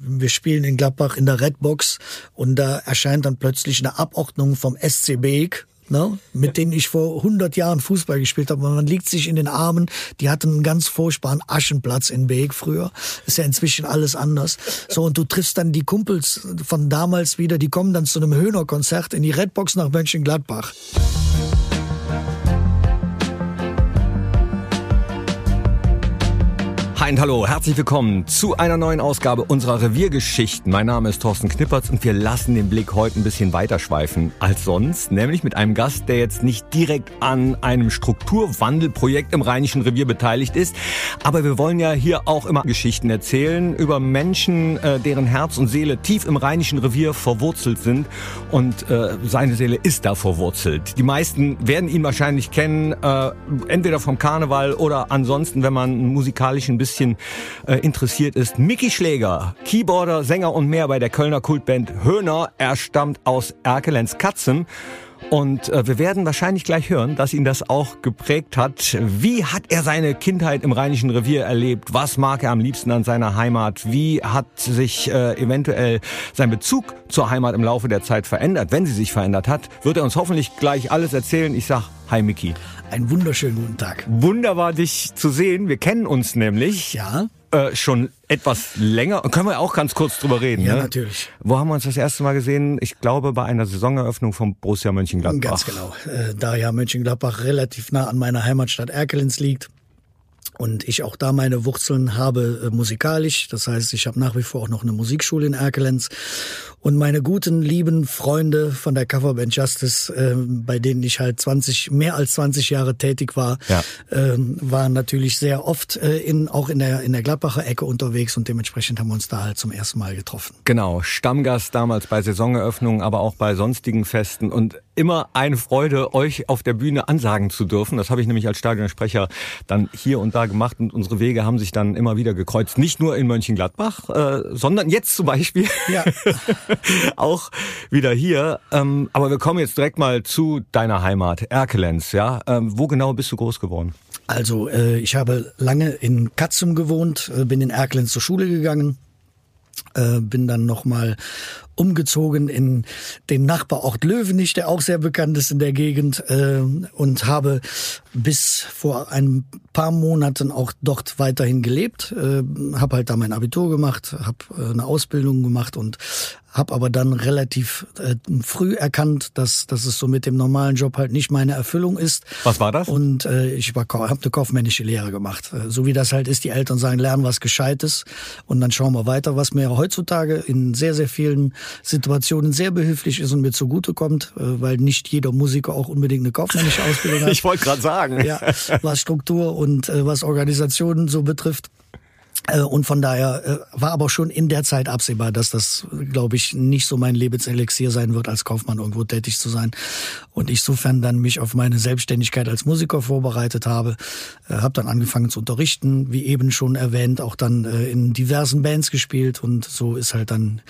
Wir spielen in Gladbach in der Redbox und da erscheint dann plötzlich eine Abordnung vom SC Beek ne, mit denen ich vor 100 Jahren Fußball gespielt habe. Man liegt sich in den Armen. Die hatten einen ganz furchtbaren Aschenplatz in Beek früher. Ist ja inzwischen alles anders. So, und du triffst dann die Kumpels von damals wieder, die kommen dann zu einem Höhner-Konzert in die Redbox nach Mönchengladbach. Hi und hallo, herzlich willkommen zu einer neuen Ausgabe unserer Reviergeschichten. Mein Name ist Thorsten Knippertz und wir lassen den Blick heute ein bisschen weiter schweifen als sonst, nämlich mit einem Gast, der jetzt nicht direkt an einem Strukturwandelprojekt im Rheinischen Revier beteiligt ist, aber wir wollen ja hier auch immer Geschichten erzählen über Menschen, äh, deren Herz und Seele tief im Rheinischen Revier verwurzelt sind und äh, seine Seele ist da verwurzelt. Die meisten werden ihn wahrscheinlich kennen, äh, entweder vom Karneval oder ansonsten, wenn man einen musikalischen bisschen bisschen äh, interessiert ist. Mickey Schläger, Keyboarder, Sänger und mehr bei der Kölner Kultband Höhner. Er stammt aus Erkelenz Katzem. Und äh, wir werden wahrscheinlich gleich hören, dass ihn das auch geprägt hat. Wie hat er seine Kindheit im Rheinischen Revier erlebt? Was mag er am liebsten an seiner Heimat? Wie hat sich äh, eventuell sein Bezug zur Heimat im Laufe der Zeit verändert? Wenn sie sich verändert hat, wird er uns hoffentlich gleich alles erzählen. Ich sag Hi Mickey. Einen wunderschönen guten Tag. Wunderbar, dich zu sehen. Wir kennen uns nämlich. Ja. Äh, schon etwas länger. Können wir auch ganz kurz drüber reden? Ja, ne? natürlich. Wo haben wir uns das erste Mal gesehen? Ich glaube bei einer Saisoneröffnung von Borussia Mönchengladbach. Ganz genau. Äh, da ja Mönchengladbach relativ nah an meiner Heimatstadt Erkelenz liegt, und ich auch da meine Wurzeln habe äh, musikalisch. Das heißt, ich habe nach wie vor auch noch eine Musikschule in Erkelenz und meine guten, lieben Freunde von der Coverband Justice, äh, bei denen ich halt 20, mehr als 20 Jahre tätig war, Ja. äh, waren natürlich sehr oft äh, in, auch in der, in der Gladbacher Ecke unterwegs und dementsprechend haben wir uns da halt zum ersten Mal getroffen. Genau, Stammgast damals bei Saisoneröffnungen, aber auch bei sonstigen Festen und immer eine Freude, euch auf der Bühne ansagen zu dürfen. Das habe ich nämlich als Stadionsprecher dann hier und da gemacht und unsere Wege haben sich dann immer wieder gekreuzt. Nicht nur in Mönchengladbach, äh, sondern jetzt zum Beispiel Ja. auch wieder hier. Ähm, aber wir kommen jetzt direkt mal zu deiner Heimat, Erkelenz. Ja, ähm, wo genau bist du groß geworden? Also äh, ich habe lange in Katzum gewohnt, äh, bin in Erkelenz zur Schule gegangen, äh, bin dann nochmal umgezogen in den Nachbarort Löwenich, der auch sehr bekannt ist in der Gegend äh, und habe bis vor ein paar Monaten auch dort weiterhin gelebt, äh, habe halt da mein Abitur gemacht, habe äh, eine Ausbildung gemacht und habe aber dann relativ äh, früh erkannt, dass, dass es so mit dem normalen Job halt nicht meine Erfüllung ist. Was war das? Und äh, ich habe eine kaufmännische Lehre gemacht. Äh, So wie das halt ist, die Eltern sagen, lernen was Gescheites und dann schauen wir weiter, was mir heutzutage in sehr, sehr vielen Situationen sehr behilflich ist und mir zugutekommt, äh, weil nicht jeder Musiker auch unbedingt eine kaufmännische Ausbildung hat. Ich wollte gerade sagen. Ja, was Struktur und äh, was Organisationen so betrifft. Äh, Und von daher äh, war aber schon in der Zeit absehbar, dass das, glaube ich, nicht so mein Lebenselixier sein wird, als Kaufmann irgendwo tätig zu sein. Und ich sofern dann mich auf meine Selbstständigkeit als Musiker vorbereitet habe, äh, habe dann angefangen zu unterrichten, wie eben schon erwähnt, auch dann in diversen Bands gespielt und so ist halt dann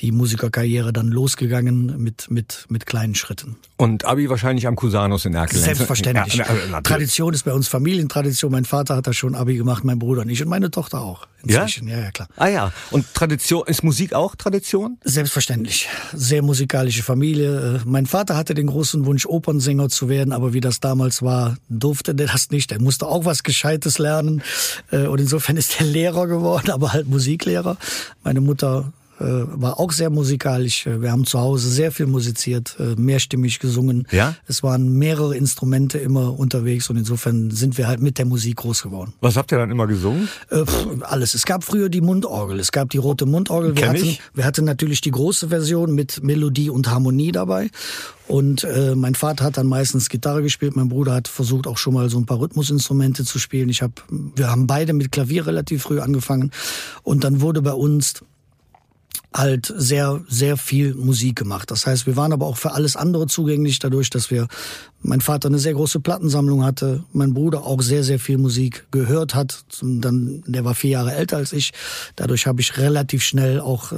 die Musikerkarriere dann losgegangen mit mit mit kleinen Schritten. Und Abi wahrscheinlich am Cusanus in Erkelenz. Selbstverständlich. Ja, ja. Tradition ist bei uns Familientradition. Mein Vater hat da schon Abi gemacht, mein Bruder nicht und meine Tochter auch. Inzwischen, ja, ja, klar. Ah ja, und Tradition, ist Musik auch Tradition? Selbstverständlich. Sehr musikalische Familie. Äh, Mein Vater hatte den großen Wunsch, Opernsänger zu werden, aber wie das damals war, durfte der das nicht. Er musste auch was Gescheites lernen. Äh, Und insofern ist er Lehrer geworden, aber halt Musiklehrer. Meine Mutter war auch sehr musikalisch. Äh, Wir haben zu Hause sehr viel musiziert, äh, mehrstimmig gesungen. Ja? Es waren mehrere Instrumente immer unterwegs und insofern sind wir halt mit der Musik groß geworden. Was habt ihr dann immer gesungen? Äh, pff, alles. Es gab früher die Mundorgel. Es gab die rote Mundorgel. Wir Kenn hatten, ich. wir hatten natürlich die große Version mit Melodie und Harmonie dabei. Und äh, mein Vater hat dann meistens Gitarre gespielt. Mein Bruder hat versucht auch schon mal so ein paar Rhythmusinstrumente zu spielen. Ich hab, wir haben beide mit Klavier relativ früh angefangen. Und dann wurde bei uns halt sehr, sehr viel Musik gemacht. Das heißt, wir waren aber auch für alles andere zugänglich, dadurch, dass wir, mein Vater eine sehr große Plattensammlung hatte, mein Bruder auch sehr, sehr viel Musik gehört hat. Dann, der war vier Jahre älter als ich. Dadurch habe ich relativ schnell auch äh,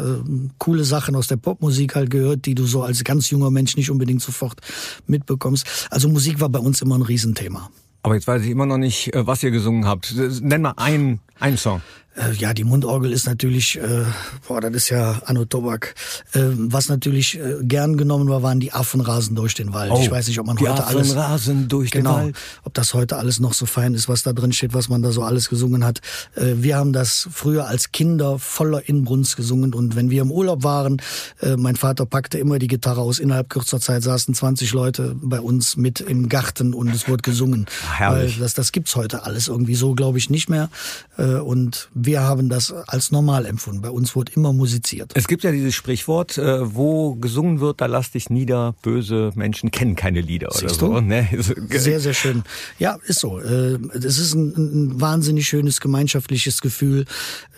coole Sachen aus der Popmusik halt gehört, die du so als ganz junger Mensch nicht unbedingt sofort mitbekommst. Also Musik war bei uns immer ein Riesenthema. Aber jetzt weiß ich immer noch nicht, äh, was ihr gesungen habt. Nenn mal einen, einen Song. Äh, ja, die Mundorgel ist natürlich, äh, boah, das ist ja Anno Tobak. Äh, was natürlich äh, gern genommen war, waren die Affenrasen durch den Wald. Oh, ich weiß nicht, ob man die heute alles Affenrasen durch den genau, Wald. ob das heute alles noch so fein ist, was da drin steht, was man da so alles gesungen hat. Äh, wir haben das früher als Kinder voller Inbrunst gesungen und wenn wir im Urlaub waren, äh, mein Vater packte immer die Gitarre aus. Innerhalb kürzer Zeit saßen 20 Leute bei uns mit im Garten und es wurde gesungen. Herrlich. Weil das, das gibt's heute alles irgendwie so, glaube ich, nicht mehr. Äh, und wir haben das als normal empfunden. Bei uns wurde immer musiziert. Es gibt ja dieses Sprichwort, äh, wo gesungen wird, da lass dich nieder, böse Menschen kennen keine Lieder oder Siehst so. du? Ne? Sehr, sehr schön. Ja, ist so. Äh, Es ist ein, ein wahnsinnig schönes gemeinschaftliches Gefühl.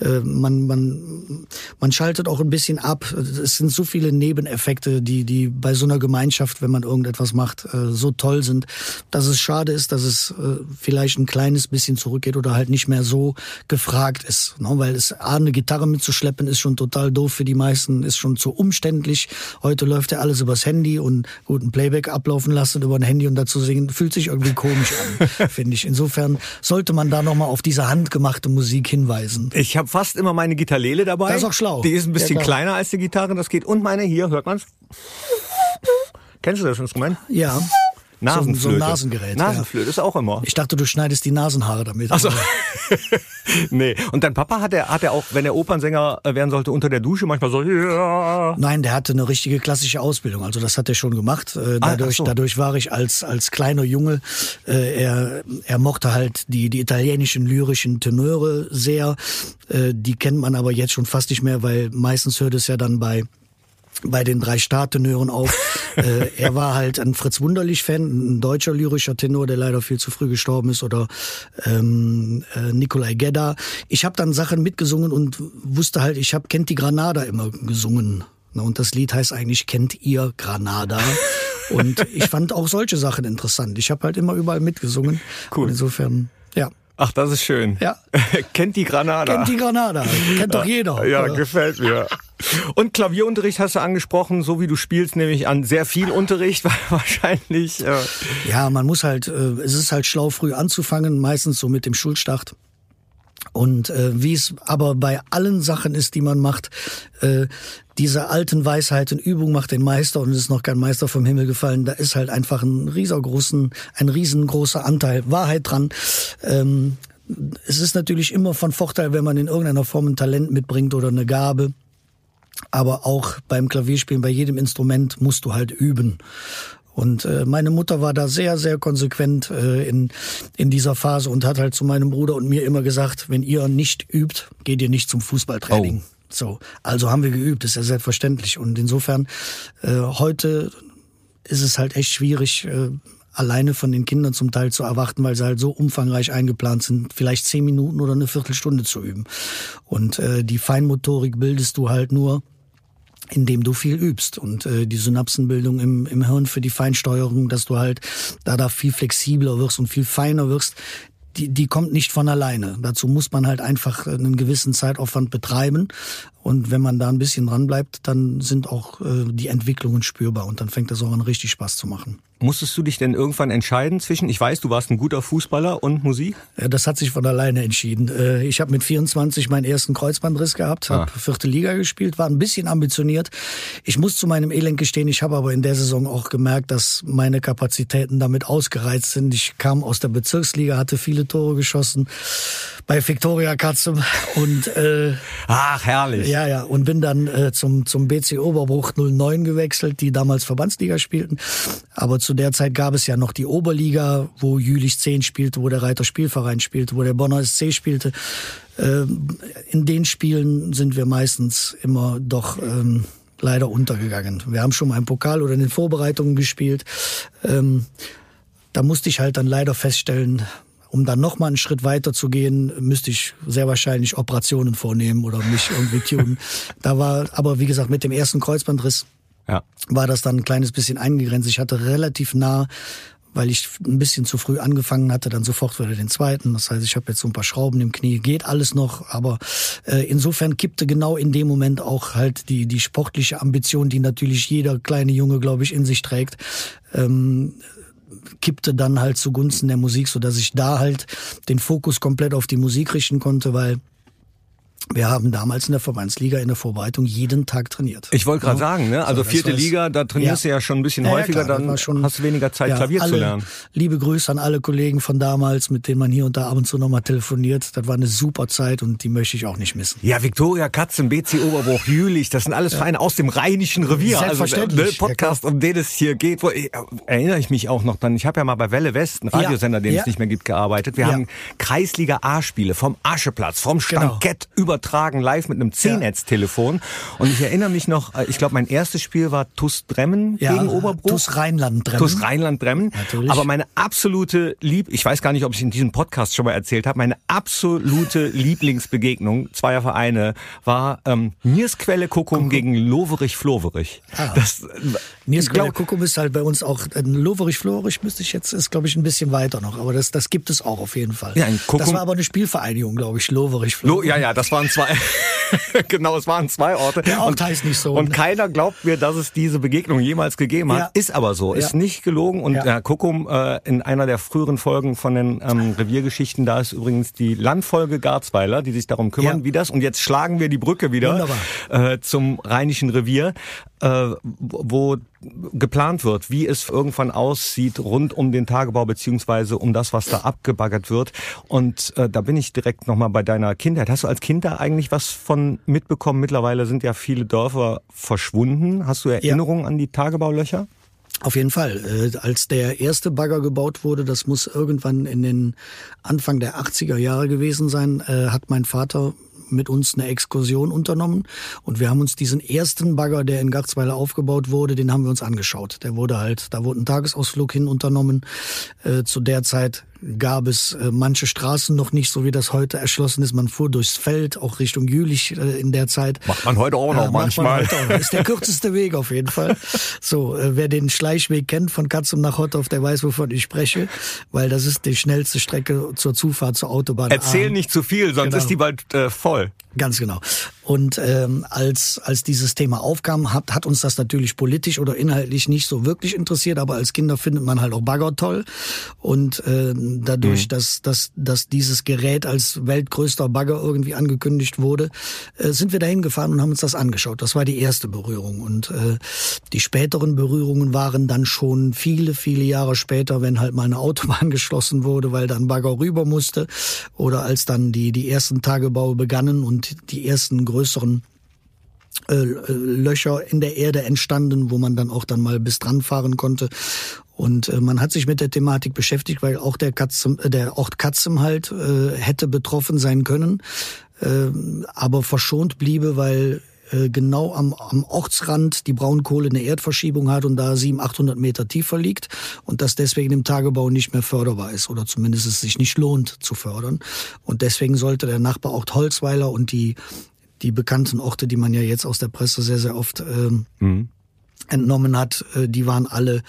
Äh, Man, man, man schaltet auch ein bisschen ab. Es sind so viele Nebeneffekte, die, die bei so einer Gemeinschaft, wenn man irgendetwas macht, äh, so toll sind, dass es schade ist, dass es äh, vielleicht ein kleines bisschen zurückgeht oder halt nicht mehr so gefragt ist. Ne? Weil es A, eine Gitarre mitzuschleppen, ist schon total doof für die meisten, ist schon zu umständlich. Heute läuft ja alles übers Handy und gut, ein Playback ablaufen lassen über ein Handy und dazu singen, fühlt sich irgendwie komisch an, finde ich. Insofern sollte man da nochmal auf diese handgemachte Musik hinweisen. Ich habe fast immer meine Gitarrele dabei. Das ist auch schlau. Die ist ein bisschen Ja, kleiner als die Gitarre, das geht. Und meine hier, hört man's? Kennst du das Instrument? Ja. Nasenflöte. So, so ein Nasengerät. Nasenflöte ist auch immer. Ja. Ich dachte, du schneidest die Nasenhaare damit. Ach so. Aber nee. Und dein Papa hat er, hat er auch, wenn er Opernsänger äh, werden sollte, unter der Dusche manchmal so, ja. Nein, der hatte eine richtige klassische Ausbildung. Also das hat er schon gemacht. Äh, Ah, Dadurch, so. dadurch war ich als als kleiner Junge. Äh, er er mochte halt die die italienischen lyrischen Tenöre sehr. Die kennt man aber jetzt schon fast nicht mehr, weil meistens hört es ja dann bei bei den drei Startenören auf. äh, er war halt ein Fritz Wunderlich-Fan, ein deutscher lyrischer Tenor, der leider viel zu früh gestorben ist, oder ähm, äh, Nikolai Gedda. Ich habe dann Sachen mitgesungen und wusste halt, ich habe Kennt die Granada immer gesungen. Na, Und das Lied heißt eigentlich Kennt ihr Granada? Und ich fand auch solche Sachen interessant. Ich habe halt immer überall mitgesungen. Cool. Und insofern, ja. Ach, das ist schön. Ja. Kennt die Granada. Kennt die Granada. Kennt doch jeder. Ja, Äh, gefällt mir. Und Klavierunterricht hast du angesprochen, so wie du spielst, nehme ich an, sehr viel Unterricht, wahrscheinlich. Äh, Ja, man muss halt, äh, es ist halt schlau, früh anzufangen, meistens so mit dem Schulstart. Und äh, wie es aber bei allen Sachen ist, die man macht, äh, diese alten Weisheiten, Übung macht den Meister und es ist noch kein Meister vom Himmel gefallen, da ist halt einfach ein riesengroßen, ein riesengroßer Anteil Wahrheit dran. Ähm, es ist natürlich immer von Vorteil, wenn man in irgendeiner Form ein Talent mitbringt oder eine Gabe. Aber auch beim Klavierspielen, bei jedem Instrument musst du halt üben. Und äh, meine Mutter war da sehr, sehr konsequent äh, in, in dieser Phase und hat halt zu meinem Bruder und mir immer gesagt, wenn ihr nicht übt, geht ihr nicht zum Fußballtraining. Oh. So, also haben wir geübt, ist ja selbstverständlich. Und insofern, äh, heute ist es halt echt schwierig, äh, alleine von den Kindern zum Teil zu erwarten, weil sie halt so umfangreich eingeplant sind, vielleicht zehn Minuten oder eine Viertelstunde zu üben. Und äh, die Feinmotorik bildest du halt nur, indem du viel übst und äh, die Synapsenbildung im, im Hirn für die Feinsteuerung, dass du halt da da viel flexibler wirst und viel feiner wirst, die, die kommt nicht von alleine. Dazu muss man halt einfach einen gewissen Zeitaufwand betreiben. Und wenn man da ein bisschen dran bleibt, dann sind auch äh, die Entwicklungen spürbar und dann fängt das auch an, richtig Spaß zu machen. musstest du dich denn irgendwann entscheiden zwischen, ich weiß, du warst ein guter Fußballer und Musik? Ja, das hat sich von alleine entschieden. Äh, Ich habe mit 24 meinen ersten Kreuzbandriss gehabt, habe Ah. vierte Liga gespielt, war ein bisschen ambitioniert. Ich muss zu meinem Elend gestehen, ich habe aber in der Saison auch gemerkt, dass meine Kapazitäten damit ausgereizt sind. Ich kam aus der Bezirksliga, hatte viele Tore geschossen bei Viktoria Katzum und äh, Ach, herrlich. Ja, ja, und bin dann äh, zum, zum BC Oberbruch 09 gewechselt, die damals Verbandsliga spielten. Aber zu der Zeit gab es ja noch die Oberliga, wo Jülich 10 spielte, wo der Reiter Spielverein spielte, wo der Bonner SC spielte. Ähm, in den Spielen sind wir meistens immer doch ähm, leider untergegangen. Wir haben schon mal im Pokal oder in den Vorbereitungen gespielt. Ähm, da musste ich halt dann leider feststellen, um dann noch mal einen Schritt weiter zu gehen, müsste ich sehr wahrscheinlich Operationen vornehmen oder mich irgendwie tunen. Da war, aber wie gesagt, mit dem ersten Kreuzbandriss Ja. war das dann ein kleines bisschen eingegrenzt. Ich hatte relativ nah, weil ich ein bisschen zu früh angefangen hatte, dann sofort wieder den zweiten. Das heißt, ich habe jetzt so ein paar Schrauben im Knie, geht alles noch, aber äh, insofern kippte genau in dem Moment auch halt die die sportliche Ambition, die natürlich jeder kleine Junge, glaube ich, in sich trägt. Ähm, kippte dann halt zugunsten der Musik, so dass ich da halt den Fokus komplett auf die Musik richten konnte, weil Wir haben damals in der Verbandsliga in der Vorbereitung jeden Tag trainiert. Ich wollte gerade ja. sagen, ne? also so, vierte Liga, da trainierst ja. du ja schon ein bisschen ja, häufiger, klar, dann schon, hast du weniger Zeit, Klavier alle, zu lernen. Liebe Grüße an alle Kollegen von damals, mit denen man hier und da ab und zu nochmal telefoniert. Das war eine super Zeit und die möchte ich auch nicht missen. Ja, Viktoria Katzen, BC Oberbruch, Jülich, das sind alles Vereine aus dem Rheinischen Revier. Selbstverständlich. Also, ne, Podcast, um den es hier geht. Wo, äh, erinnere ich mich auch noch dann, ich habe ja mal bei Welle West, einen Radiosender, den es nicht mehr gibt, gearbeitet. Wir haben Kreisliga A-Spiele vom Ascheplatz, vom genau. Stankett genau. Übertragen, live mit einem C-Netz-Telefon. Und ich erinnere mich noch, äh, ich glaube, mein erstes Spiel war TUS Dremmen ja, gegen Oberbruch. TUS Rheinland Dremmen. TUS Rheinland Dremmen. Natürlich. Aber meine absolute Lieb, ich weiß gar nicht, ob ich in diesem Podcast schon mal erzählt habe, meine absolute Lieblingsbegegnung zweier Vereine war ähm, Niersquelle Kuckum gegen Loverich Floverich. Ah. Das, Niersquelle Kuckum ist halt bei uns auch, äh, Loverich Floverich müsste ich jetzt, ist glaube ich ein bisschen weiter noch, aber das, das gibt es auch auf jeden Fall. Ja, das war aber eine Spielvereinigung, glaube ich, Loverich Floverich. Lo, ja, ja, das waren zwei. genau, es waren zwei Orte. Der Ort und, heißt nicht so. Und ne? keiner glaubt mir, dass es diese Begegnung jemals gegeben hat. Ja. Ist aber so, ist ja. nicht gelogen. Und ja. Herr Kuckum, äh, in einer der früheren Folgen von den ähm, Reviergeschichten, da ist übrigens die Landfolge Garzweiler, die sich darum kümmern, wie das. Und jetzt schlagen wir die Brücke wieder äh, zum Rheinischen Revier, äh, wo geplant wird, wie es irgendwann aussieht rund um den Tagebau beziehungsweise um das, was da abgebaggert wird. Und äh, da bin ich direkt nochmal bei deiner Kindheit. Hast du als Kind da eigentlich was von mitbekommen? Mittlerweile sind ja viele Dörfer verschwunden. Hast du Erinnerungen ja. an die Tagebaulöcher? Auf jeden Fall. Äh, als der erste Bagger gebaut wurde, das muss irgendwann in den Anfang der 80er Jahre gewesen sein, äh, hat mein Vater mit uns eine Exkursion unternommen und wir haben uns diesen ersten Bagger, der in Garzweiler aufgebaut wurde, den haben wir uns angeschaut. Der wurde halt, da wurde ein Tagesausflug hin unternommen. Äh, zu der Zeit gab es äh, manche Straßen noch nicht, so wie das heute erschlossen ist. Man fuhr durchs Feld, auch Richtung Jülich äh, in der Zeit. Macht man heute auch noch äh, manchmal. Auch noch. Ist der kürzeste Weg auf jeden Fall. So, äh, wer den Schleichweg kennt von Katzum nach Hotthof, der weiß, wovon ich spreche, weil das ist die schnellste Strecke zur Zufahrt zur Autobahn. Erzähl A. nicht zu viel, sonst genau. ist die bald äh, voll. Ganz genau. Und ähm, als, als dieses Thema aufkam, hat, hat uns das natürlich politisch oder inhaltlich nicht so wirklich interessiert, aber als Kinder findet man halt auch Bagger toll. Und äh, dadurch, mhm. dass, dass, dass dieses Gerät als weltgrößter Bagger irgendwie angekündigt wurde, äh, sind wir dahin gefahren und haben uns das angeschaut. Das war die erste Berührung. Und äh, die späteren Berührungen waren dann schon viele, viele Jahre später, wenn halt mal eine Autobahn geschlossen wurde, weil dann Bagger rüber musste. Oder als dann die, die ersten Tagebaue begannen und die ersten größeren äh, Löcher in der Erde entstanden, wo man dann auch dann mal bis dran fahren konnte. Und äh, man hat sich mit der Thematik beschäftigt, weil auch der, Katzem, äh, der Ort Katzem halt äh, hätte betroffen sein können, äh, aber verschont bliebe, weil äh, genau am, am Ortsrand die Braunkohle eine Erdverschiebung hat und da 700, 800 Meter tiefer liegt und das deswegen im Tagebau nicht mehr förderbar ist oder zumindest es sich nicht lohnt zu fördern. Und deswegen sollte der Nachbarort Holzweiler und die, die bekannten Orte, die man ja jetzt aus der Presse sehr, sehr oft ähm, mhm. entnommen hat, äh, die waren alle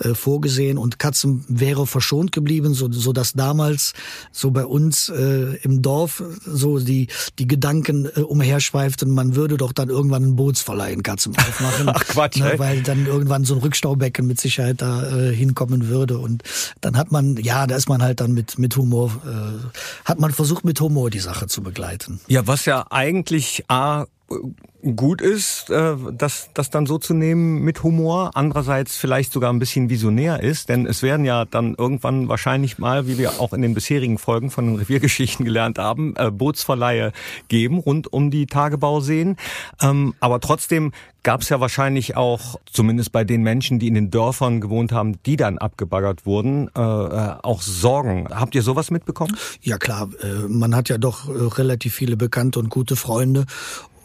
äh, vorgesehen und Katzen wäre verschont geblieben, so, so dass damals so bei uns äh, im Dorf so die die Gedanken äh, umherschweiften, man würde doch dann irgendwann einen Bootsverleih in Katzen aufmachen, Ach Quatsch, ne, weil dann irgendwann so ein Rückstaubecken mit Sicherheit da äh, hinkommen würde. Und dann hat man ja, da ist man halt dann mit mit Humor äh, hat man versucht mit Humor die Sache zu begleiten. Ja, was ja eigentlich a gut ist, äh, das, das dann so zu nehmen mit Humor, andererseits vielleicht sogar ein bisschen visionär ist, denn es werden ja dann irgendwann wahrscheinlich mal, wie wir auch in den bisherigen Folgen von den Reviergeschichten gelernt haben, äh, Bootsverleihe geben rund um die Tagebauseen. Ähm, aber trotzdem gab es ja wahrscheinlich auch, zumindest bei den Menschen, die in den Dörfern gewohnt haben, die dann abgebaggert wurden, äh, auch Sorgen. Habt ihr sowas mitbekommen? Ja klar, man hat ja doch relativ viele Bekannte und gute Freunde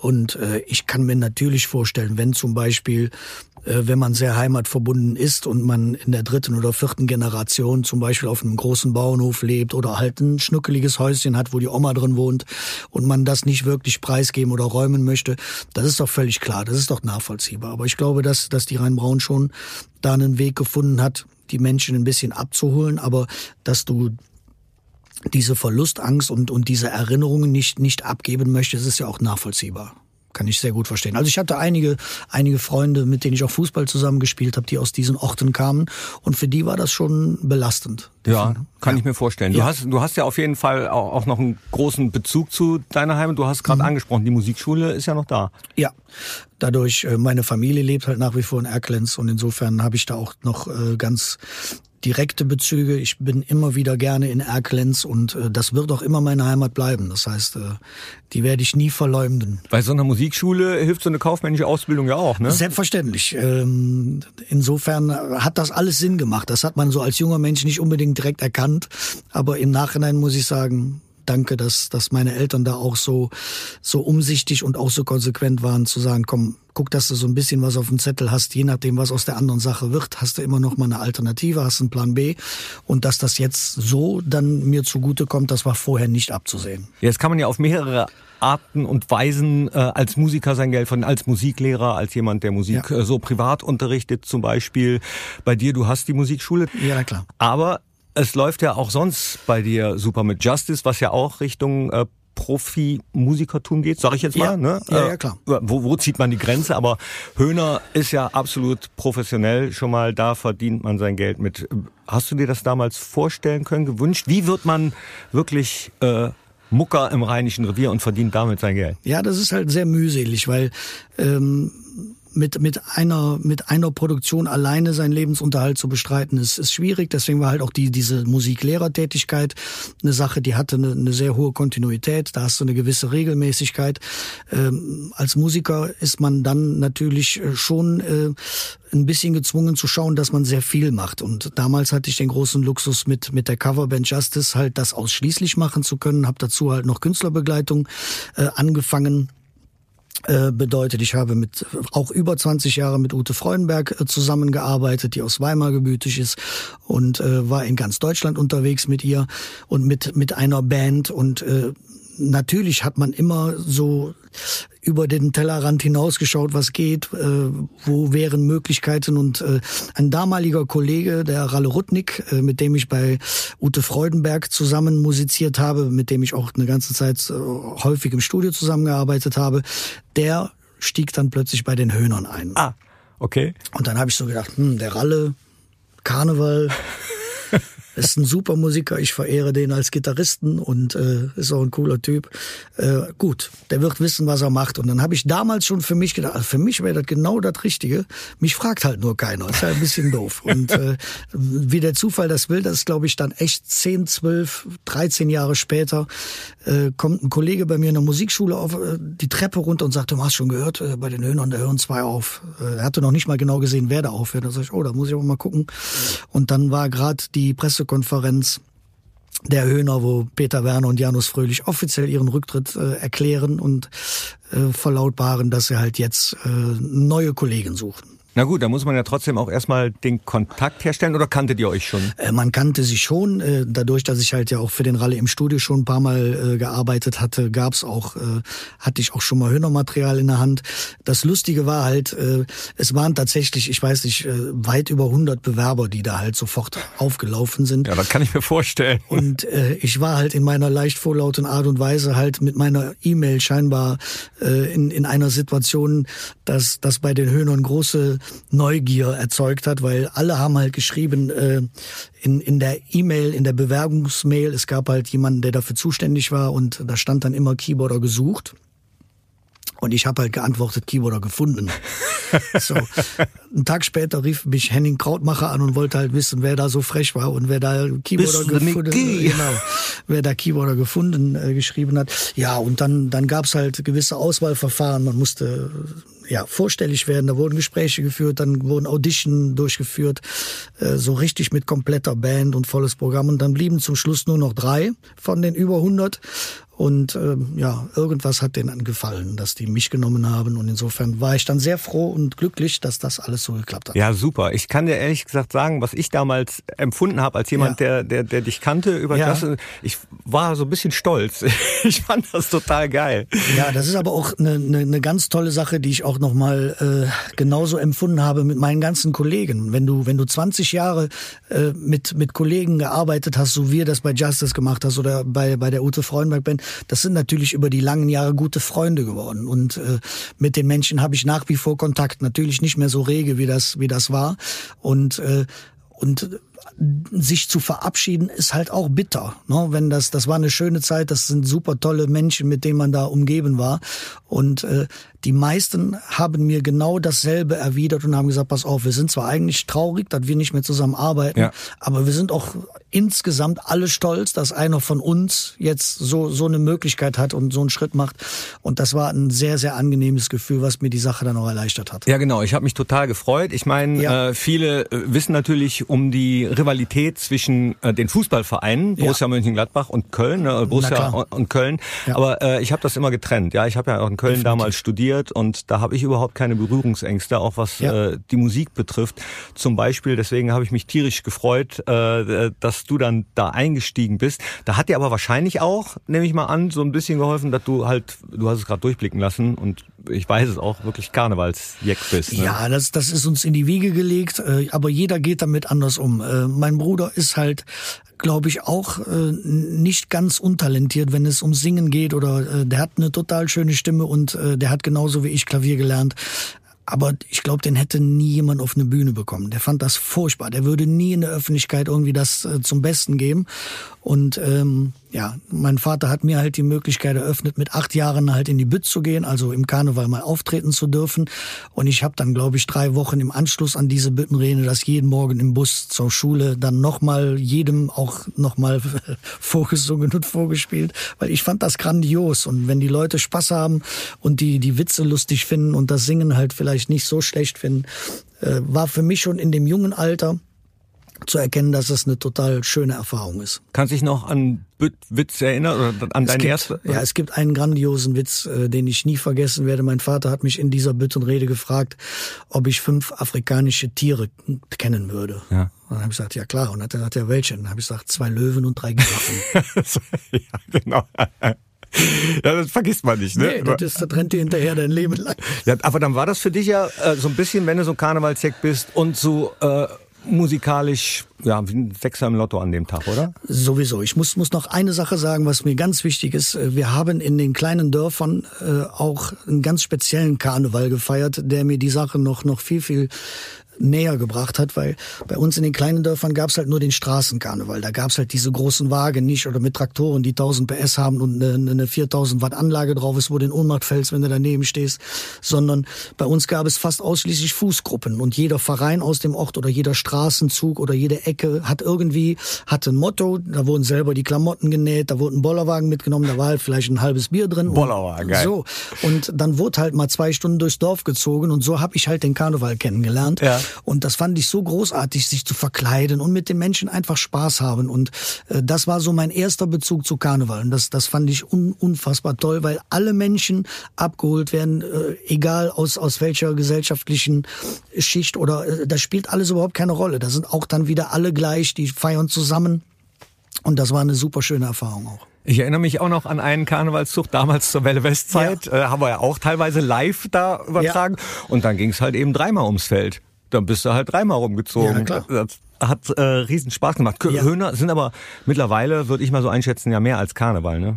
und äh, ich kann mir natürlich vorstellen, wenn zum Beispiel, äh, wenn man sehr heimatverbunden ist und man in der dritten oder vierten Generation zum Beispiel auf einem großen Bauernhof lebt oder halt ein schnuckeliges Häuschen hat, wo die Oma drin wohnt und man das nicht wirklich preisgeben oder räumen möchte, das ist doch völlig klar, das ist doch nachvollziehbar. Aber ich glaube, dass, dass die Rheinbraun schon da einen Weg gefunden hat, die Menschen ein bisschen abzuholen, aber dass du diese Verlustangst und, und diese Erinnerungen nicht, nicht abgeben möchtest, ist ja auch nachvollziehbar. Kann ich sehr gut verstehen. Also ich hatte einige, einige Freunde, mit denen ich auch Fußball zusammengespielt habe, die aus diesen Orten kamen. Und für die war das schon belastend. Ja, kann ja. ich mir vorstellen. Du ja. hast, du hast ja auf jeden Fall auch, noch einen großen Bezug zu deiner Heimat. Du hast gerade mhm. angesprochen, die Musikschule ist ja noch da. Ja, dadurch, äh, meine Familie lebt halt nach wie vor in Erklenz und insofern habe ich da auch noch äh, ganz direkte Bezüge. Ich bin immer wieder gerne in Erklenz und äh, das wird auch immer meine Heimat bleiben. Das heißt, äh, die werde ich nie verleumden. Bei so einer Musikschule hilft so eine kaufmännische Ausbildung ja auch, ne? Selbstverständlich. Ähm, insofern hat das alles Sinn gemacht. Das hat man so als junger Mensch nicht unbedingt direkt erkannt. Aber im Nachhinein muss ich sagen, danke, dass, dass meine Eltern da auch so, so umsichtig und auch so konsequent waren, zu sagen, komm, guck, dass du so ein bisschen was auf dem Zettel hast, je nachdem, was aus der anderen Sache wird, hast du immer noch mal eine Alternative, hast einen Plan B. Und dass das jetzt so dann mir zugute kommt, das war vorher nicht abzusehen. Jetzt kann man ja auf mehrere Arten und Weisen äh, als Musiker sein Geld verdienen, als Musiklehrer, als jemand, der Musik ja. äh, so privat unterrichtet, zum Beispiel bei dir, du hast die Musikschule. Ja, klar. Aber es läuft ja auch sonst bei dir super mit Justice, was ja auch Richtung äh, Profi-Musikertum geht, sag ich jetzt mal. Ja, ne? ja, ja, klar. Äh, wo, wo zieht man die Grenze? Aber Höhner ist ja absolut professionell schon mal, da verdient man sein Geld mit. Hast du dir das damals vorstellen können, gewünscht? Wie wird man wirklich äh, Mucker im Rheinischen Revier und verdient damit sein Geld? Ja, das ist halt sehr mühselig, weil ähm, mit, mit einer, mit einer Produktion alleine seinen Lebensunterhalt zu bestreiten, ist, ist schwierig. Deswegen war halt auch die, diese Musiklehrertätigkeit eine Sache, die hatte eine, eine sehr hohe Kontinuität. Da hast du eine gewisse Regelmäßigkeit. Ähm, als Musiker ist man dann natürlich äh, schon äh, ein bisschen gezwungen zu schauen, dass man sehr viel macht. Und damals hatte ich den großen Luxus mit mit der Coverband Justice halt das ausschließlich machen zu können. Habe dazu halt noch Künstlerbegleitung äh, angefangen bedeutet, ich habe mit auch über 20 Jahre mit Ute Freudenberg äh, zusammengearbeitet, die aus Weimar gebütig ist und äh, war in ganz Deutschland unterwegs mit ihr und mit mit einer Band und äh, natürlich hat man immer so über den Tellerrand hinausgeschaut, was geht, äh, wo wären Möglichkeiten. Und äh, ein damaliger Kollege, der Ralle Rudnick, äh, mit dem ich bei Ute Freudenberg zusammen musiziert habe, mit dem ich auch eine ganze Zeit äh, häufig im Studio zusammengearbeitet habe, der stieg dann plötzlich bei den Höhnern ein. Ah, okay. Und dann habe ich so gedacht, hm, der Ralle, Karneval, ist ein super Musiker, ich verehre den als Gitarristen und äh, ist auch ein cooler Typ. Äh, gut, der wird wissen, was er macht. Und dann habe ich damals schon für mich gedacht, also für mich wäre das genau das Richtige. Mich fragt halt nur keiner. Ist halt ein bisschen doof. Und äh, wie der Zufall das will, das ist, glaube ich, dann echt 10, 12, 13 Jahre später, äh, kommt ein Kollege bei mir in der Musikschule auf äh, die Treppe runter und sagt, du hast schon gehört, äh, bei den Höhnern, da hören zwei auf. Äh, er hatte noch nicht mal genau gesehen, wer da aufhört. Da sag ich, oh, da muss ich aber mal gucken. Und dann war gerade die Presse Pressekonferenz der Höhner, wo Peter Werner und Janus Fröhlich offiziell ihren Rücktritt äh, erklären und äh, verlautbaren, dass sie halt jetzt äh, neue Kollegen suchen. Na gut, da muss man ja trotzdem auch erstmal den Kontakt herstellen oder kanntet ihr euch schon? Äh, man kannte sich schon. Äh, dadurch, dass ich halt ja auch für den Ralle im Studio schon ein paar Mal äh, gearbeitet hatte, gab's auch, hatte ich auch schon mal Hörnermaterial in der Hand. Das Lustige war halt, es waren tatsächlich, ich weiß nicht, weit über 100 Bewerber, die da halt sofort aufgelaufen sind. Ja, das kann ich mir vorstellen. Und ich war halt in meiner leicht vorlauten Art und Weise halt mit meiner E-Mail scheinbar in, in einer Situation, dass, dass bei den Höhnern große Neugier erzeugt hat, weil alle haben halt geschrieben äh, in, in der E-Mail, in der Bewerbungsmail, es gab halt jemanden, der dafür zuständig war und da stand dann immer Keyboarder gesucht. Und ich habe halt geantwortet, Keyboarder gefunden. so. Einen Tag später rief mich Henning Krautmacher an und wollte halt wissen, wer da so frech war und wer da Keyboarder gefunden, genau, wer da Keyboarder gefunden äh, geschrieben hat. Ja, und dann dann gab's halt gewisse Auswahlverfahren. Man musste ja, vorstellig werden. Da wurden Gespräche geführt, dann wurden Auditionen durchgeführt, äh, so richtig mit kompletter Band und volles Programm. Und dann blieben zum Schluss nur noch drei von den über 100. Und äh, ja, irgendwas hat denen gefallen, dass die mich genommen haben. Und insofern war ich dann sehr froh und glücklich, dass das alles so geklappt hat. Ja, super. Ich kann dir ehrlich gesagt sagen, was ich damals empfunden habe als jemand, ja. der, der, der dich kannte über ja. das. Ich war so ein bisschen stolz. Ich fand das total geil. Ja, das ist aber auch eine, eine, eine ganz tolle Sache, die ich auch nochmal äh, genauso empfunden habe mit meinen ganzen Kollegen. Wenn du, wenn du 20 Jahre äh, mit, mit Kollegen gearbeitet hast, so wie ihr das bei Justice gemacht hast oder bei, bei der Ute Freudenberg Band, das sind natürlich über die langen Jahre gute Freunde geworden. Und äh, mit den Menschen habe ich nach wie vor Kontakt. Natürlich nicht mehr so rege, wie das, wie das war. Und, äh, und sich zu verabschieden ist halt auch bitter. Ne? Wenn das, das war eine schöne Zeit, das sind super tolle Menschen, mit denen man da umgeben war. Und äh, die meisten haben mir genau dasselbe erwidert und haben gesagt, pass auf, wir sind zwar eigentlich traurig, dass wir nicht mehr zusammen arbeiten, ja. aber wir sind auch insgesamt alle stolz, dass einer von uns jetzt so, so eine Möglichkeit hat und so einen Schritt macht. Und das war ein sehr, sehr angenehmes Gefühl, was mir die Sache dann auch erleichtert hat. Ja, genau. Ich habe mich total gefreut. Ich meine, ja. äh, viele äh, wissen natürlich um die Rivalität zwischen äh, den Fußballvereinen, Borussia ja. Mönchengladbach und Köln, äh, Borussia und Köln. Ja. Aber äh, ich habe das immer getrennt. Ja, ich habe ja auch in Köln Definitiv. damals studiert und da habe ich überhaupt keine Berührungsängste, auch was äh, die Musik betrifft. Zum Beispiel, deswegen habe ich mich tierisch gefreut, äh, dass du dann da eingestiegen bist. Da hat dir aber wahrscheinlich auch, nehme ich mal an, so ein bisschen geholfen, dass du halt, du hast es gerade durchblicken lassen und ich weiß es auch, wirklich Karnevalsjeck bist. Ne? Ja, das, das ist uns in die Wiege gelegt, äh, aber jeder geht damit anders um. Äh, mein Bruder ist halt glaube ich, auch äh, nicht ganz untalentiert, wenn es um Singen geht oder äh, der hat eine total schöne Stimme und äh, der hat genauso wie ich Klavier gelernt. Aber ich glaube, den hätte nie jemand auf eine Bühne bekommen. Der fand das furchtbar. Der würde nie in der Öffentlichkeit irgendwie das äh, zum Besten geben. Und ähm, ja, mein Vater hat mir halt die Möglichkeit eröffnet, mit acht Jahren halt in die Bütt zu gehen, also im Karneval mal auftreten zu dürfen. Und ich habe dann, glaube ich, drei Wochen im Anschluss an diese Büttenrede das jeden Morgen im Bus zur Schule dann nochmal jedem auch nochmal vorgesungen und vorgespielt, weil ich fand das grandios. Und wenn die Leute Spaß haben und die die Witze lustig finden und das Singen halt vielleicht nicht so schlecht finden, äh, war für mich schon in dem jungen Alter zu erkennen, dass es eine total schöne Erfahrung ist. Kannst du dich noch an Witz erinnern oder an deinen ersten? Ja, es gibt einen grandiosen Witz, äh, den ich nie vergessen werde. Mein Vater hat mich in dieser Büttenrede gefragt, ob ich fünf afrikanische Tiere kennen würde. Ja. Und dann habe ich gesagt, ja klar. Und dann hat er gesagt, ja welche? Und dann habe ich gesagt, zwei Löwen und drei Giraffen. ja, genau. Ja, das vergisst man nicht, ne? Nee, das, ist, das rennt dir hinterher dein Leben lang. Ja, aber dann war das für dich ja äh, so ein bisschen, wenn du so Karnevalsjack bist und so äh, musikalisch, ja, ein Sechser im Lotto an dem Tag, oder? Sowieso. Ich muss, muss noch eine Sache sagen, was mir ganz wichtig ist. Wir haben in den kleinen Dörfern äh, auch einen ganz speziellen Karneval gefeiert, der mir die Sache noch, noch viel, viel näher gebracht hat, weil bei uns in den kleinen Dörfern gab es halt nur den Straßenkarneval. Da gab es halt diese großen Wagen nicht oder mit Traktoren, die 1000 PS haben und eine, eine 4000 Watt Anlage drauf ist, wo du in Ohnmacht fällst, wenn du daneben stehst, sondern bei uns gab es fast ausschließlich Fußgruppen und jeder Verein aus dem Ort oder jeder Straßenzug oder jede Ecke hat irgendwie, hatte ein Motto, da wurden selber die Klamotten genäht, da wurde ein Bollerwagen mitgenommen, da war halt vielleicht ein halbes Bier drin. Bollerwagen, geil. So. Und dann wurde halt mal zwei Stunden durchs Dorf gezogen und so habe ich halt den Karneval kennengelernt. Ja. Und das fand ich so großartig, sich zu verkleiden und mit den Menschen einfach Spaß haben. Und äh, das war so mein erster Bezug zu Karneval. Und das, das fand ich un, unfassbar toll, weil alle Menschen abgeholt werden, äh, egal aus, aus welcher gesellschaftlichen Schicht oder äh, das spielt alles überhaupt keine Rolle. Da sind auch dann wieder alle gleich, die feiern zusammen. Und das war eine super schöne Erfahrung auch. Ich erinnere mich auch noch an einen Karnevalszug damals zur Welle Westzeit. Ja. Äh, haben wir ja auch teilweise live da übertragen. Ja. Und dann ging es halt eben dreimal ums Feld dann bist du halt dreimal rumgezogen. Ja, klar. Das hat äh, riesen Spaß gemacht. Ja. Höhner sind aber mittlerweile, würde ich mal so einschätzen, ja mehr als Karneval, ne?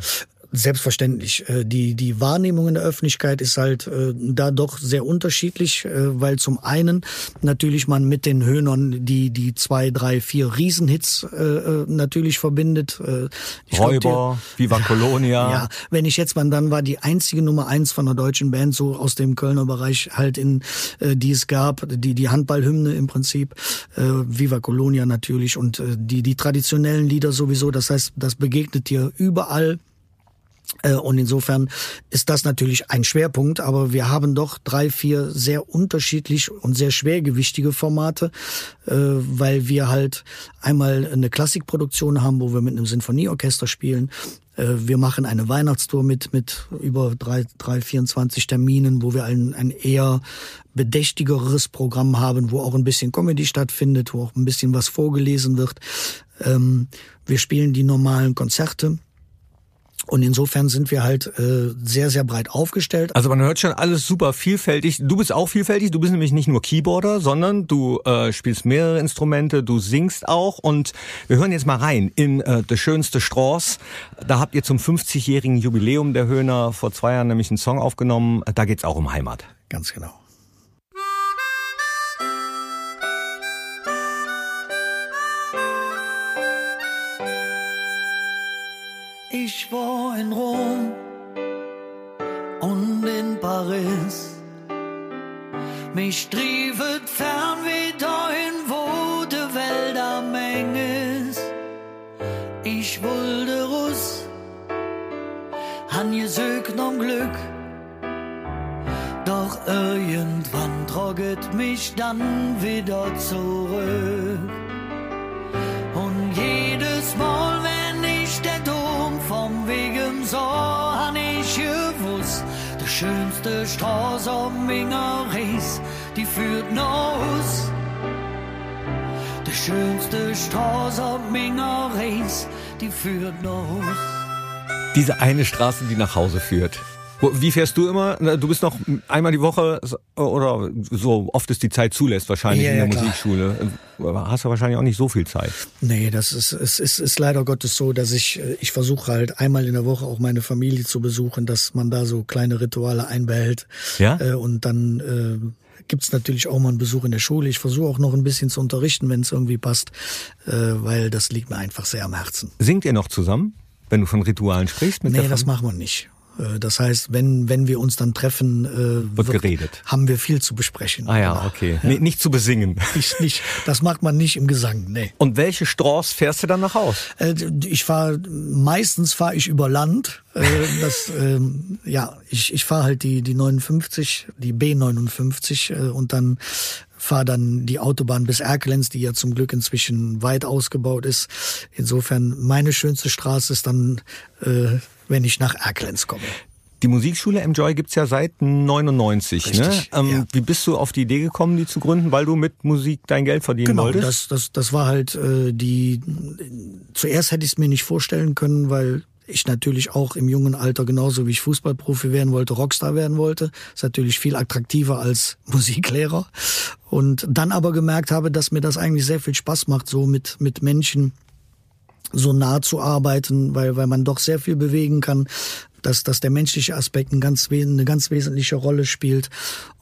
Selbstverständlich. Äh, die, die Wahrnehmung in der Öffentlichkeit ist halt äh, da doch sehr unterschiedlich, äh, weil zum einen natürlich man mit den Höhnern die, die zwei, drei, vier Riesenhits äh, natürlich verbindet. Ich Räuber, glaub, die, Viva Colonia. Ja, wenn ich jetzt mal, dann war die einzige Nummer eins von einer deutschen Band so aus dem Kölner Bereich halt in, die es gab, die, die Handballhymne im Prinzip, äh, Viva Colonia natürlich und äh, die, die traditionellen Lieder sowieso. Das heißt, das begegnet dir überall äh, und insofern ist das natürlich ein Schwerpunkt, aber wir haben doch drei, vier sehr unterschiedlich und sehr schwergewichtige Formate, äh, weil wir halt einmal eine Klassikproduktion haben, wo wir mit einem Sinfonieorchester spielen. Äh, wir machen eine Weihnachtstour mit, mit über drei, drei, 24 Terminen, wo wir ein, ein eher bedächtigeres Programm haben, wo auch ein bisschen Comedy stattfindet, wo auch ein bisschen was vorgelesen wird. Ähm, wir spielen die normalen Konzerte Und insofern sind wir halt äh, sehr, sehr breit aufgestellt. Also man hört schon alles super vielfältig. Du bist auch vielfältig. Du bist nämlich nicht nur Keyboarder, sondern du äh, spielst mehrere Instrumente, du singst auch. Und wir hören jetzt mal rein in äh, Das schönste Strauß. Da habt ihr zum 50-jährigen Jubiläum der Höhner vor zwei Jahren nämlich einen Song aufgenommen. Da geht's auch um Heimat. Ganz genau. In Rom und in Paris. Mich triefet fern wie dahin, wo de Welt am eng ist. Ich wollte Russ, han gesögt um Glück. Doch irgendwann trocket mich dann wieder zurück. Und jedes Mal, wenn ich der Dom vom Wegen so, han ich gewusst, der schönste Straße am Mingeries, die führt nach Hus. Der schönste Straße am Mingeries, die führt nach Hus. Diese eine Straße, die nach Hause führt. Wie fährst du immer? Du bist noch einmal die Woche oder so oft es die Zeit zulässt wahrscheinlich Ja, in der klar. Musikschule. Hast du wahrscheinlich auch nicht so viel Zeit. Nee, das ist, es ist, ist leider Gottes so, dass ich, äh, ich versuche halt einmal in der Woche auch meine Familie zu besuchen, dass man da so kleine Rituale einbehält. Ja? Äh, und dann äh, gibt's natürlich auch mal einen Besuch in der Schule. Ich versuche auch noch ein bisschen zu unterrichten, wenn es irgendwie passt, äh, weil das liegt mir einfach sehr am Herzen. Singt ihr noch zusammen, wenn du von Ritualen sprichst? Mit Nee, das machen wir nicht. Äh, Das heißt, wenn, wenn wir uns dann treffen, äh, Wird geredet. haben wir viel zu besprechen. Ah ja, Genau. okay. Nee, nicht zu besingen. Ich, nicht, das macht man nicht im Gesang, nee. Und welche Straße fährst du dann nach Haus? Äh, Ich fahre meistens fahre ich über Land. Äh, Das ähm, ja, ich ich fahre halt die die 59, die B59 äh, und dann fahre dann die Autobahn bis Erkelenz, die ja zum Glück inzwischen weit ausgebaut ist. Insofern meine schönste Straße ist dann, äh, wenn ich nach Erkelenz komme. Die Musikschule Enjoy gibt's ja seit 99, ne? Richtig, Ähm, ja. Wie bist du auf die Idee gekommen, die zu gründen, weil du mit Musik dein Geld verdienen Genau, wolltest? das, das, das war halt äh, die. Zuerst hätte ich es mir nicht vorstellen können, weil ich natürlich auch im jungen Alter genauso wie ich Fußballprofi werden wollte, Rockstar werden wollte. Ist natürlich viel attraktiver als Musiklehrer. Und dann aber gemerkt habe, dass mir das eigentlich sehr viel Spaß macht, so mit, mit Menschen so nah zu arbeiten, weil, weil man doch sehr viel bewegen kann, dass, dass der menschliche Aspekt ein ganz, eine ganz wesentliche Rolle spielt.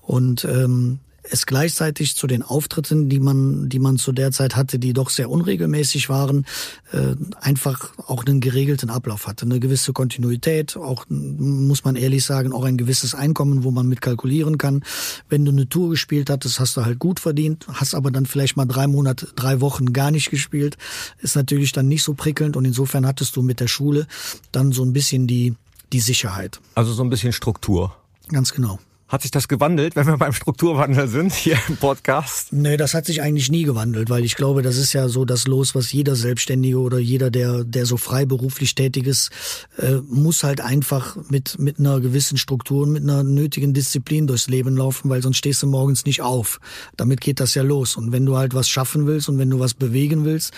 Und ähm, es gleichzeitig zu den Auftritten, die man, die man zu der Zeit hatte, die doch sehr unregelmäßig waren, äh, einfach auch einen geregelten Ablauf hatte, eine gewisse Kontinuität, auch muss man ehrlich sagen, auch ein gewisses Einkommen, wo man mit kalkulieren kann. Wenn du eine Tour gespielt hattest, hast du halt gut verdient, hast aber dann vielleicht mal drei Monate, drei Wochen gar nicht gespielt, ist natürlich dann nicht so prickelnd und insofern hattest du mit der Schule dann so ein bisschen die die Sicherheit. Also so ein bisschen Struktur. Ganz genau. Hat sich das gewandelt, wenn wir beim Strukturwandel sind, hier im Podcast? Nee, das hat sich eigentlich nie gewandelt, weil ich glaube, das ist ja so das Los, was jeder Selbstständige oder jeder, der, der so freiberuflich tätig ist, äh, muss halt einfach mit, mit einer gewissen Struktur und mit einer nötigen Disziplin durchs Leben laufen, weil sonst stehst du morgens nicht auf. Damit geht das ja los. Und wenn du halt was schaffen willst und wenn du was bewegen willst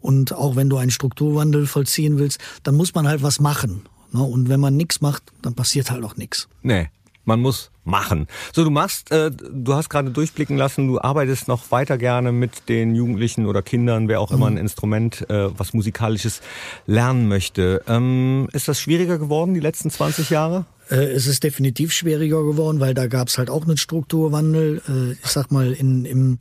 und auch wenn du einen Strukturwandel vollziehen willst, dann muss man halt was machen. Ne? Und wenn man nichts macht, dann passiert halt auch nichts. Nee, man muss machen. So, du machst, äh, du hast gerade durchblicken lassen, du arbeitest noch weiter gerne mit den Jugendlichen oder Kindern, wer auch immer ein Instrument, äh, was musikalisches lernen möchte. Ähm, ist das schwieriger geworden die letzten 20 Jahre? Äh, Es ist definitiv schwieriger geworden, weil da gab es halt auch einen Strukturwandel. Äh, Ich sag mal, in, im,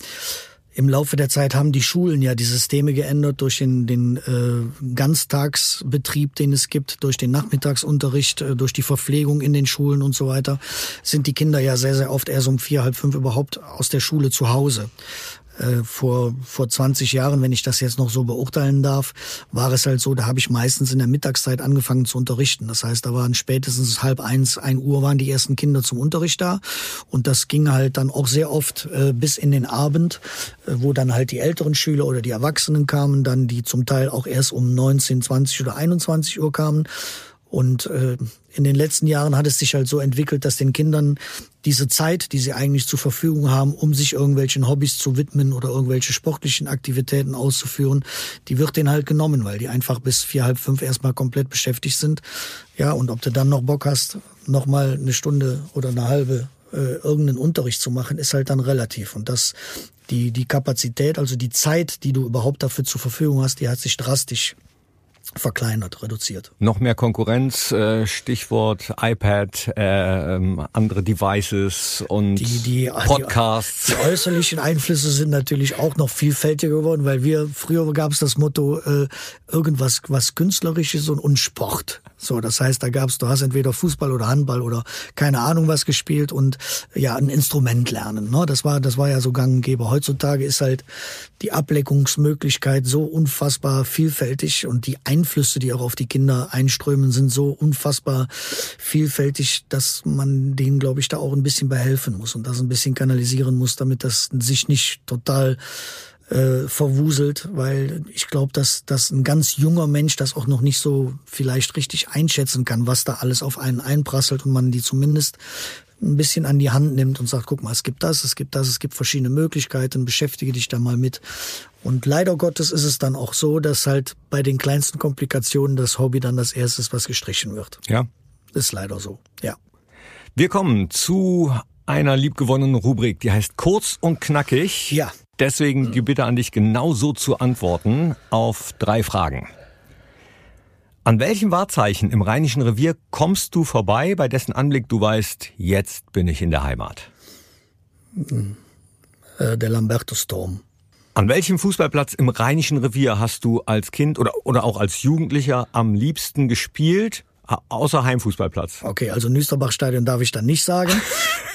im Laufe der Zeit haben die Schulen ja die Systeme geändert durch den, den äh, Ganztagsbetrieb, den es gibt, durch den Nachmittagsunterricht, äh, durch die Verpflegung in den Schulen und so weiter, sind die Kinder ja sehr, sehr oft erst um vier, halb fünf überhaupt aus der Schule zu Hause äh, vor, vor 20 Jahren, wenn ich das jetzt noch so beurteilen darf, war es halt so, da habe ich meistens in der Mittagszeit angefangen zu unterrichten. Das heißt, da waren spätestens halb eins, ein Uhr waren die ersten Kinder zum Unterricht da. Und das ging halt dann auch sehr oft äh, bis in den Abend, äh, wo dann halt die älteren Schüler oder die Erwachsenen kamen, dann die zum Teil auch erst um 19, 20 oder 21 Uhr kamen. Und äh, in den letzten Jahren hat es sich halt so entwickelt, dass den Kindern diese Zeit, die sie eigentlich zur Verfügung haben, um sich irgendwelchen Hobbys zu widmen oder irgendwelche sportlichen Aktivitäten auszuführen, die wird denen halt genommen, weil die einfach bis vier, halb fünf erstmal komplett beschäftigt sind. Ja, und ob du dann noch Bock hast, nochmal eine Stunde oder eine halbe äh, irgendeinen Unterricht zu machen, ist halt dann relativ. Und das, die, die Kapazität, also die Zeit, die du überhaupt dafür zur Verfügung hast, die hat sich drastisch verkleinert, reduziert. Noch mehr Konkurrenz, äh, Stichwort iPad, äh, ähm, andere Devices und die, die, Podcasts. Die, die, äußerlichen Einflüsse sind natürlich auch noch vielfältiger geworden, weil wir früher gab es das Motto äh, irgendwas was künstlerisches und, und Sport. So, das heißt, da gab's, du hast entweder Fußball oder Handball oder keine Ahnung was gespielt und ja ein Instrument lernen. Ne? Das war das war ja so gang und gäbe. Heutzutage ist halt die Ableckungsmöglichkeit so unfassbar vielfältig und die Einflüsse, die auch auf die Kinder einströmen, sind so unfassbar vielfältig, dass man denen, glaube ich, da auch ein bisschen behelfen muss und das ein bisschen kanalisieren muss, damit das sich nicht total äh, verwuselt, weil ich glaube, dass, dass ein ganz junger Mensch das auch noch nicht so vielleicht richtig einschätzen kann, was da alles auf einen einprasselt und man die zumindest ein bisschen an die Hand nimmt und sagt, guck mal, es gibt das, es gibt das, es gibt verschiedene Möglichkeiten, beschäftige dich da mal mit. Und leider Gottes ist es dann auch so, dass halt bei den kleinsten Komplikationen das Hobby dann das erste ist, was gestrichen wird. Ja. Ist leider so, ja. Wir kommen zu einer liebgewonnenen Rubrik, die heißt kurz und knackig. Ja. Deswegen die Bitte an dich, genauso zu antworten auf drei Fragen. An welchem Wahrzeichen im Rheinischen Revier kommst du vorbei, bei dessen Anblick du weißt, jetzt bin ich in der Heimat? Äh, der Lambertusturm. An welchem Fußballplatz im Rheinischen Revier hast du als Kind oder, oder auch als Jugendlicher am liebsten gespielt? Außer Heimfußballplatz. Okay, also Nüsterbach-Stadion darf ich dann nicht sagen.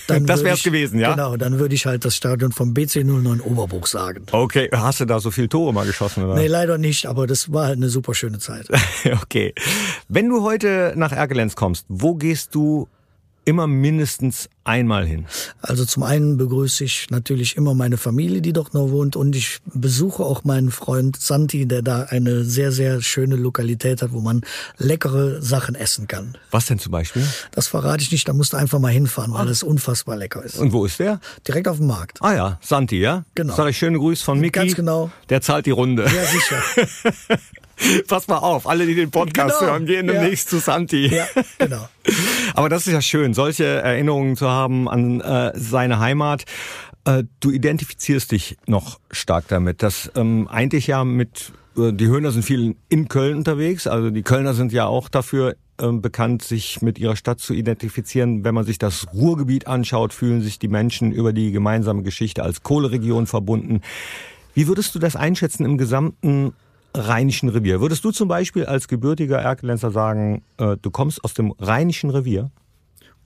Dann das wäre es gewesen, ja? Genau, dann würde ich halt das Stadion vom BC 09 Oberburg sagen. Okay, hast du da so viel Tore mal geschossen? Oder? Nee, leider nicht, aber das war halt eine super schöne Zeit. okay. Wenn du heute nach Erkelenz kommst, wo gehst du immer mindestens einmal hin? Also zum einen begrüße ich natürlich immer meine Familie, die dort noch wohnt und ich besuche auch meinen Freund Santi, der da eine sehr, sehr schöne Lokalität hat, wo man leckere Sachen essen kann. Was denn zum Beispiel? Das verrate ich nicht, da musst du einfach mal hinfahren, weil ah. es unfassbar lecker ist. Und wo ist der? Direkt auf dem Markt. Ah ja, Santi, ja? Genau. Sag ich schöne Grüße von Miki. Ganz genau. Der zahlt die Runde. Ja, sicher. Pass mal auf, alle, die den Podcast genau. hören, gehen demnächst ja. zu Santi. Ja, genau. Aber das ist ja schön, solche Erinnerungen zu haben an äh, seine Heimat. Äh, du identifizierst dich noch stark damit, dass ähm, eigentlich ja mit äh, die Höhner sind viel in Köln unterwegs, also die Kölner sind ja auch dafür ähm, bekannt, sich mit ihrer Stadt zu identifizieren. Wenn man sich das Ruhrgebiet anschaut, fühlen sich die Menschen über die gemeinsame Geschichte als Kohleregion verbunden. Wie würdest du das einschätzen im gesamten Rheinischen Revier. Würdest du zum Beispiel als gebürtiger Erkelenzer sagen, äh, du kommst aus dem Rheinischen Revier?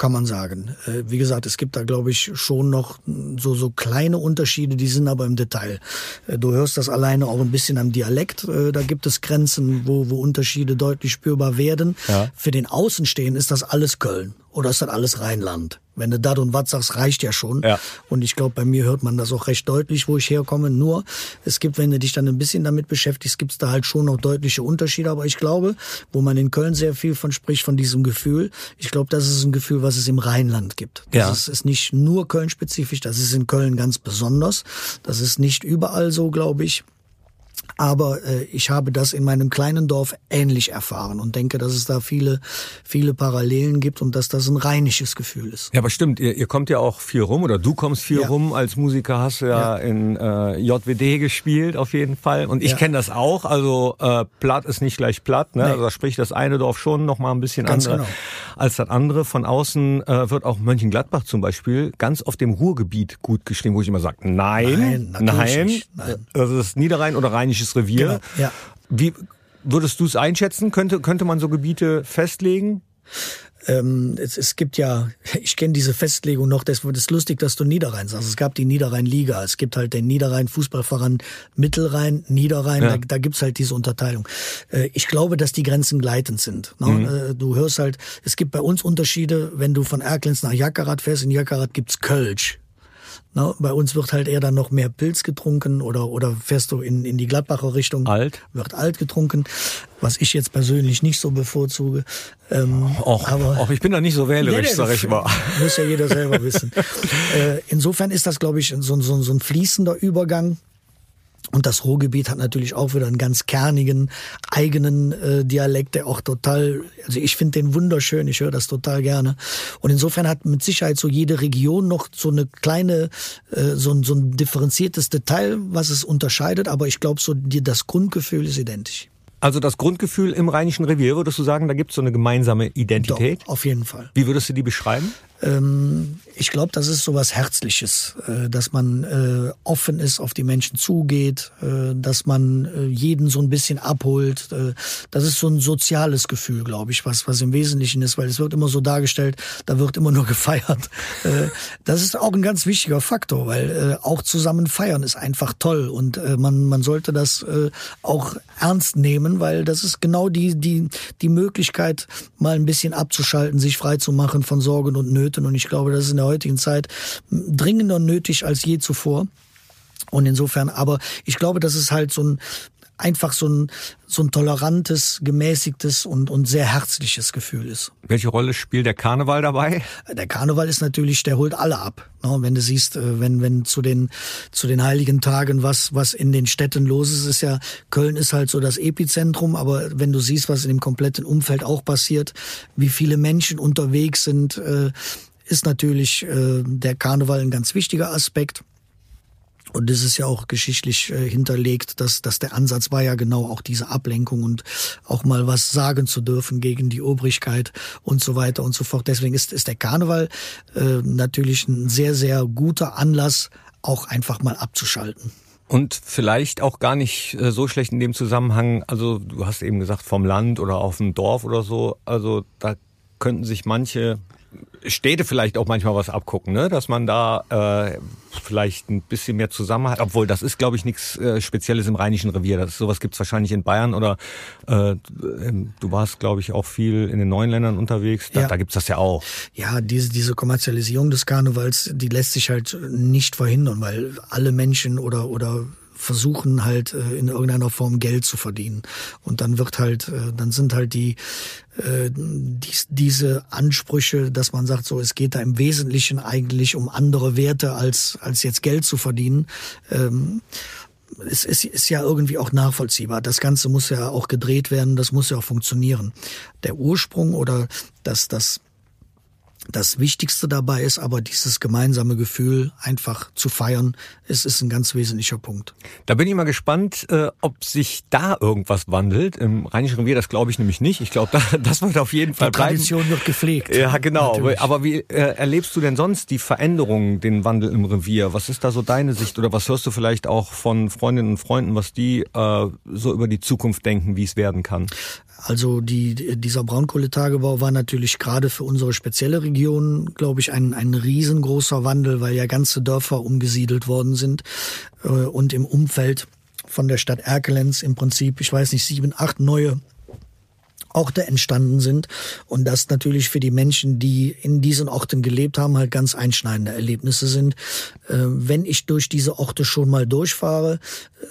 kann man sagen. Äh, wie gesagt, es gibt da, glaube ich, schon noch so, so kleine Unterschiede, die sind aber im Detail. Äh, du hörst das alleine auch ein bisschen am Dialekt. Äh, da gibt es Grenzen, wo, wo Unterschiede deutlich spürbar werden. Ja. Für den Außenstehen ist das alles Köln oder ist das alles Rheinland? Wenn du dat und wat sagst, reicht ja schon. Ja. Und ich glaube, bei mir hört man das auch recht deutlich, wo ich herkomme. Nur, es gibt, wenn du dich dann ein bisschen damit beschäftigst, gibt es da halt schon noch deutliche Unterschiede. Aber ich glaube, wo man in Köln sehr viel von spricht, von diesem Gefühl, ich glaube, das ist ein Gefühl, was es im Rheinland gibt. Das ja. ist, ist nicht nur Köln-spezifisch, das ist in Köln ganz besonders. Das ist nicht überall so, glaube ich. Aber äh, ich habe das in meinem kleinen Dorf ähnlich erfahren und denke, dass es da viele, viele Parallelen gibt und dass das ein rheinisches Gefühl ist. Ja, aber stimmt, ihr, ihr kommt ja auch viel rum oder du kommst viel ja. rum. Als Musiker hast du ja, ja. in äh, JWD gespielt auf jeden Fall. Und ich ja. kenne das auch. Also äh, platt ist nicht gleich platt. Ne? Nee. Also da spricht das eine Dorf schon noch mal ein bisschen ganz andere genau. Als das andere. Von außen äh, wird auch Mönchengladbach zum Beispiel ganz auf dem Ruhrgebiet gut geschrieben, wo ich immer sage, nein, nein, nein. nein. Also das Niederrhein oder rheinisches Revier. Genau, ja. Wie würdest du es einschätzen? Könnte, könnte man so Gebiete festlegen? Ähm, es, es gibt ja, ich kenne diese Festlegung noch, das ist lustig, dass du Niederrhein sagst. Es gab die Niederrhein-Liga, es gibt halt den Niederrhein-Fußballverein Mittelrhein, Niederrhein, ja. da, da gibt's halt diese Unterteilung. Äh, ich glaube, dass die Grenzen gleitend sind. Ne? Mhm. Äh, du hörst halt, es gibt bei uns Unterschiede, wenn du von Erklenz nach Jackerat fährst, in Jackerat gibt's Kölsch. Na, bei uns wird halt eher dann noch mehr Pilz getrunken oder, oder fährst du in, in die Gladbacher Richtung. Alt? Wird alt getrunken, was ich jetzt persönlich nicht so bevorzuge. Ähm, och, aber och, ich bin da nicht so wählerisch, nee, sag ich mal. Muss ja jeder selber wissen. äh, insofern ist das, glaube ich, so, so, so ein fließender Übergang und das Ruhrgebiet hat natürlich auch wieder einen ganz kernigen eigenen äh, Dialekt, der auch total, also ich finde den wunderschön, ich höre das total gerne. Und insofern hat mit Sicherheit so jede Region noch so eine kleine, äh, so, ein, so ein differenziertes Detail, was es unterscheidet, aber ich glaube, so die, das Grundgefühl ist identisch. Also das Grundgefühl im Rheinischen Revier, würdest du sagen, da gibt es so eine gemeinsame Identität? Doch, auf jeden Fall. Wie würdest du die beschreiben? Ähm, ich glaube, das ist so was Herzliches, äh, dass man äh, offen ist, auf die Menschen zugeht, äh, dass man äh, jeden so ein bisschen abholt. Äh, das ist so ein soziales Gefühl, glaube ich, was, was im Wesentlichen ist, weil es wird immer so dargestellt, da wird immer nur gefeiert. Äh, das ist auch ein ganz wichtiger Faktor, weil auch zusammen feiern ist einfach toll und man, man sollte das auch ernst nehmen, weil das ist genau die, die, die Möglichkeit, mal ein bisschen abzuschalten, sich frei zu machen von Sorgen und Nöten töten. Und ich glaube, das ist in der heutigen Zeit dringender nötig als je zuvor. Und insofern, aber ich glaube, das ist halt so ein, einfach so ein, so ein tolerantes, gemäßigtes und, und sehr herzliches Gefühl ist. Welche Rolle spielt der Karneval dabei? Der Karneval ist natürlich, der holt alle ab. Ne? Wenn du siehst, äh, wenn, wenn zu den, zu den heiligen Tagen was, was in den Städten los ist, ist ja, Köln ist halt so das Epizentrum, aber wenn du siehst, was in dem kompletten Umfeld auch passiert, wie viele Menschen unterwegs sind, äh, ist natürlich äh, der Karneval ein ganz wichtiger Aspekt. Und das ist ja auch geschichtlich äh, hinterlegt, dass, dass der Ansatz war ja genau auch diese Ablenkung und auch mal was sagen zu dürfen gegen die Obrigkeit und so weiter und so fort. Deswegen ist, ist der Karneval äh, natürlich ein sehr, sehr guter Anlass, auch einfach mal abzuschalten. Und vielleicht auch gar nicht äh, so schlecht in dem Zusammenhang, also du hast eben gesagt vom Land oder auf dem Dorf oder so, also da könnten sich manche Städte vielleicht auch manchmal was abgucken, ne? dass man da äh, vielleicht ein bisschen mehr zusammen hat. Obwohl, das ist, glaube ich, nichts äh, Spezielles im Rheinischen Revier. Das, sowas gibt's wahrscheinlich in Bayern oder äh, ähm, du warst, glaube ich, auch viel in den neuen Ländern unterwegs. Da, ja. da gibt's das ja auch. Ja, diese, diese Kommerzialisierung des Karnevals, die lässt sich halt nicht verhindern, weil alle Menschen oder, oder versuchen halt äh, in irgendeiner Form Geld zu verdienen. Und dann wird halt, äh, dann sind halt die äh, dies, diese Ansprüche, dass man sagt, so es geht da im Wesentlichen eigentlich um andere Werte als als jetzt Geld zu verdienen. Ähm, es ist, ist ja irgendwie auch nachvollziehbar. Das Ganze muss ja auch gedreht werden, das muss ja auch funktionieren. Der Ursprung oder das, das das Wichtigste dabei ist aber dieses gemeinsame Gefühl, einfach zu feiern. Es ist ein ganz wesentlicher Punkt. Da bin ich mal gespannt, äh, ob sich da irgendwas wandelt. Im Rheinischen Revier, das glaube ich nämlich nicht. Ich glaube, da, das wird auf jeden Fall die Tradition bleiben. wird gepflegt. Ja, genau. Natürlich. Aber wie äh, erlebst du denn sonst die Veränderungen, den Wandel im Revier? Was ist da so deine Sicht oder was hörst du vielleicht auch von Freundinnen und Freunden, was die äh, so über die Zukunft denken, wie es werden kann? Also die, dieser Braunkohletagebau war natürlich gerade für unsere spezielle Region, glaube ich, ein, ein riesengroßer Wandel, weil ja ganze Dörfer umgesiedelt worden sind äh, und im Umfeld von der Stadt Erkelenz im Prinzip, ich weiß nicht, sieben, acht neue Orte entstanden sind und das natürlich für die Menschen, die in diesen Orten gelebt haben, halt ganz einschneidende Erlebnisse sind. Äh, wenn ich durch diese Orte schon mal durchfahre,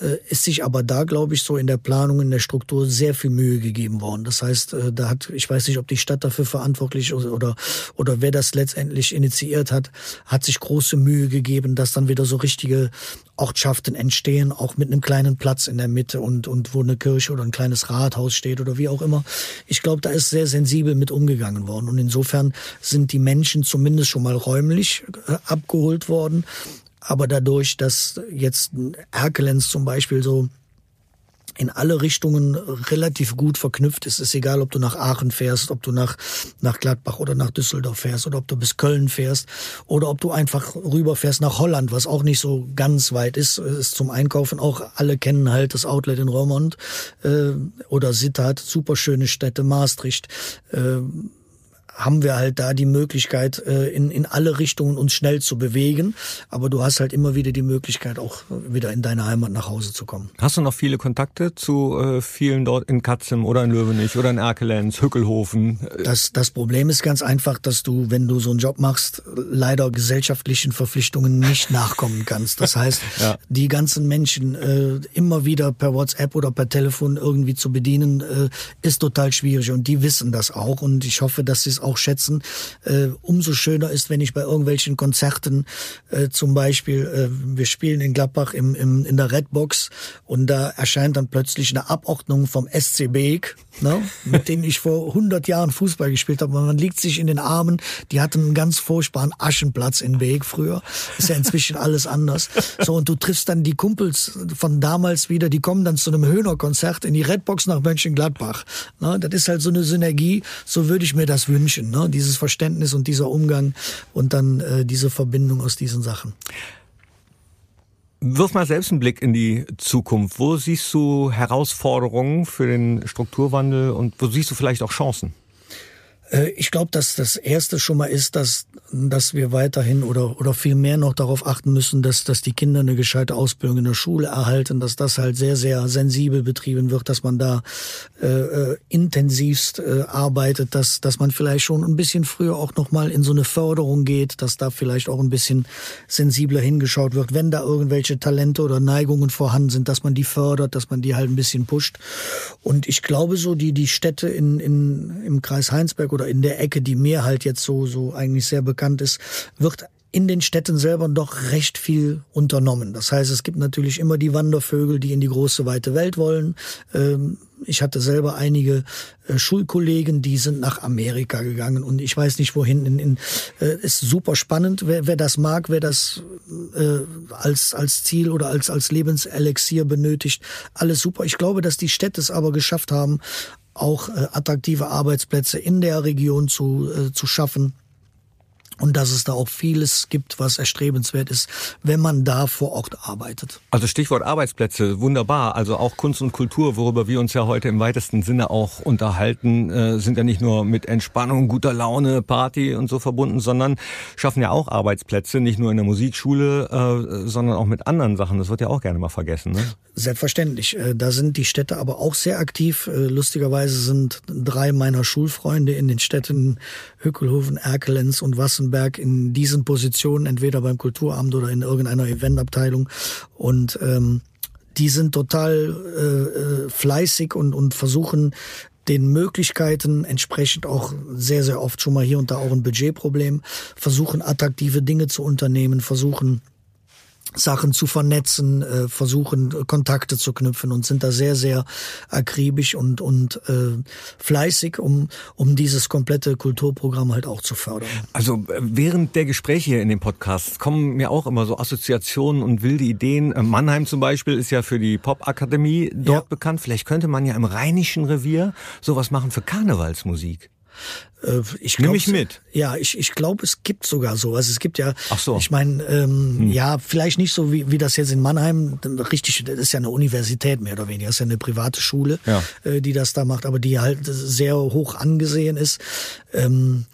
äh, ist sich aber da, glaube ich, so in der Planung, in der Struktur sehr viel Mühe gegeben worden. Das heißt, äh, da hat, ich weiß nicht, ob die Stadt dafür verantwortlich ist oder, oder wer das letztendlich initiiert hat, hat sich große Mühe gegeben, dass dann wieder so richtige Ortschaften entstehen, auch mit einem kleinen Platz in der Mitte und, und wo eine Kirche oder ein kleines Rathaus steht oder wie auch immer. Ich glaube, da ist sehr sensibel mit umgegangen worden. Und insofern sind die Menschen zumindest schon mal räumlich äh, abgeholt worden. Aber dadurch, dass jetzt Erkelenz zum Beispiel so in alle Richtungen relativ gut verknüpft ist. Es ist egal, ob du nach Aachen fährst, ob du nach, nach Gladbach oder nach Düsseldorf fährst oder ob du bis Köln fährst oder ob du einfach rüberfährst nach Holland, was auch nicht so ganz weit ist, ist zum Einkaufen. Auch alle kennen halt das Outlet in Roermond äh, oder Sittard, super schöne Städte, Maastricht. Äh, haben wir halt da die Möglichkeit, äh, in, in alle Richtungen uns schnell zu bewegen. Aber du hast halt immer wieder die Möglichkeit, auch wieder in deine Heimat nach Hause zu kommen. Hast du noch viele Kontakte zu äh, vielen dort in Katzem oder in Löwenich oder in Erkelenz, Hückelhofen? Das, das Problem ist ganz einfach, dass du, wenn du so einen Job machst, leider gesellschaftlichen Verpflichtungen nicht nachkommen kannst. Das heißt, ja. die ganzen Menschen äh, immer wieder per WhatsApp oder per Telefon irgendwie zu bedienen, äh, ist total schwierig. Und die wissen das auch. Und ich hoffe, dass sie es auch schätzen. Äh, umso schöner ist, wenn ich bei irgendwelchen Konzerten äh, zum Beispiel, äh, wir spielen in Gladbach im, im, in der Redbox und da erscheint dann plötzlich eine Abordnung vom SC Beek, ne, mit dem ich vor 100 Jahren Fußball gespielt habe. Man liegt sich in den Armen. Die hatten einen ganz furchtbaren Aschenplatz in Beek früher. Ist ja inzwischen alles anders. So, und du triffst dann die Kumpels von damals wieder, die kommen dann zu einem Höhner-Konzert in die Redbox nach Mönchengladbach. Ne, das ist halt so eine Synergie, so würde ich mir das wünschen. Ne? Dieses Verständnis und dieser Umgang und dann äh, diese Verbindung aus diesen Sachen. Wirf mal selbst einen Blick in die Zukunft. Wo siehst du Herausforderungen für den Strukturwandel und wo siehst du vielleicht auch Chancen? Äh, ich glaube, dass das erste schon mal ist, dass, dass wir weiterhin oder, oder viel mehr noch darauf achten müssen, dass, dass die Kinder eine gescheite Ausbildung in der Schule erhalten, dass das halt sehr, sehr sensibel betrieben wird, dass man da äh, äh, intensivst äh, arbeitet, dass, dass man vielleicht schon ein bisschen früher auch nochmal in so eine Förderung geht, dass da vielleicht auch ein bisschen sensibler hingeschaut wird, wenn da irgendwelche Talente oder Neigungen vorhanden sind, dass man die fördert, dass man die halt ein bisschen pusht. Und ich glaube so, die, die Städte in, in, im Kreis Heinsberg in der Ecke, die mir halt jetzt so, so eigentlich sehr bekannt ist, wird in den Städten selber doch recht viel unternommen. Das heißt, es gibt natürlich immer die Wandervögel, die in die große weite Welt wollen. Ähm, ich hatte selber einige äh, Schulkollegen, die sind nach Amerika gegangen und ich weiß nicht wohin. In, in, äh, ist super spannend, wer, wer das mag, wer das äh, als als Ziel oder als als Lebenselixier benötigt. Alles super. Ich glaube, dass die Städte es aber geschafft haben, auch äh, attraktive Arbeitsplätze in der Region zu, äh, zu schaffen und dass es da auch vieles gibt, was erstrebenswert ist, wenn man da vor Ort arbeitet. Also Stichwort Arbeitsplätze, wunderbar. Also auch Kunst und Kultur, worüber wir uns ja heute im weitesten Sinne auch unterhalten, äh, sind ja nicht nur mit Entspannung, guter Laune, Party und so verbunden, sondern schaffen ja auch Arbeitsplätze, nicht nur in der Musikschule, äh, sondern auch mit anderen Sachen. Das wird ja auch gerne mal vergessen. Ne? Selbstverständlich. Äh, da sind die Städte aber auch sehr aktiv. Lustigerweise sind drei meiner Schulfreunde in den Städten Hückelhofen, Erkelenz und Wassenberg in diesen Positionen, entweder beim Kulturamt oder in irgendeiner Eventabteilung. Und ähm, die sind total äh, äh, fleißig und, und versuchen den Möglichkeiten entsprechend auch sehr, sehr oft schon mal hier und da auch ein Budgetproblem, versuchen attraktive Dinge zu unternehmen, versuchen Sachen zu vernetzen, äh, versuchen Kontakte zu knüpfen und sind da sehr sehr akribisch und und äh, fleißig, um um dieses komplette Kulturprogramm halt auch zu fördern. Also äh, während der Gespräche hier in dem Podcast kommen mir auch immer so Assoziationen und wilde Ideen. Äh, Mannheim zum Beispiel ist ja für die Popakademie dort ja. bekannt. Vielleicht könnte man ja im Rheinischen Revier sowas machen für Karnevalsmusik. Äh, ich glaub, Nimm mich mit. Ja, ich, ich glaube, es gibt sogar sowas. Es gibt ja, Ach so. ich meine, ähm, hm. ja, vielleicht nicht so wie, wie das jetzt in Mannheim, richtig, das ist ja eine Universität mehr oder weniger, das ist ja eine private Schule, ja. äh, die das da macht, aber die halt sehr hoch angesehen ist. Ähm,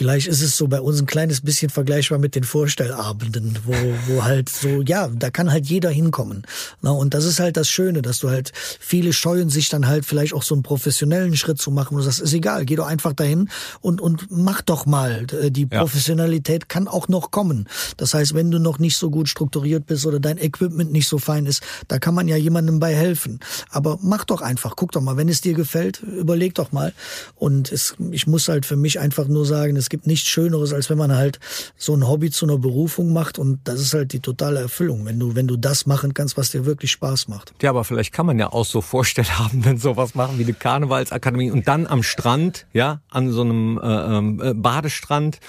Vielleicht ist es so bei uns ein kleines bisschen vergleichbar mit den Vorstellabenden, wo, wo halt so, ja, da kann halt jeder hinkommen. Na, und das ist halt das Schöne, dass du halt, viele scheuen sich dann halt vielleicht auch so einen professionellen Schritt zu machen. Und du sagst, ist egal, geh doch einfach dahin und, und mach doch mal. Die Professionalität kann auch noch kommen. Das heißt, wenn du noch nicht so gut strukturiert bist oder dein Equipment nicht so fein ist, da kann man ja jemandem bei helfen. Aber mach doch einfach, guck doch mal, wenn es dir gefällt, überleg doch mal. Und es, ich muss halt für mich einfach nur sagen, es gibt nichts Schöneres, als wenn man halt so ein Hobby zu einer Berufung macht und das ist halt die totale Erfüllung, wenn du, wenn du das machen kannst, was dir wirklich Spaß macht. Ja, aber vielleicht kann man ja auch so Vorstellhabenden sowas machen wie eine Karnevalsakademie und dann am Strand, ja, an so einem äh, ähm, äh, Badestrand.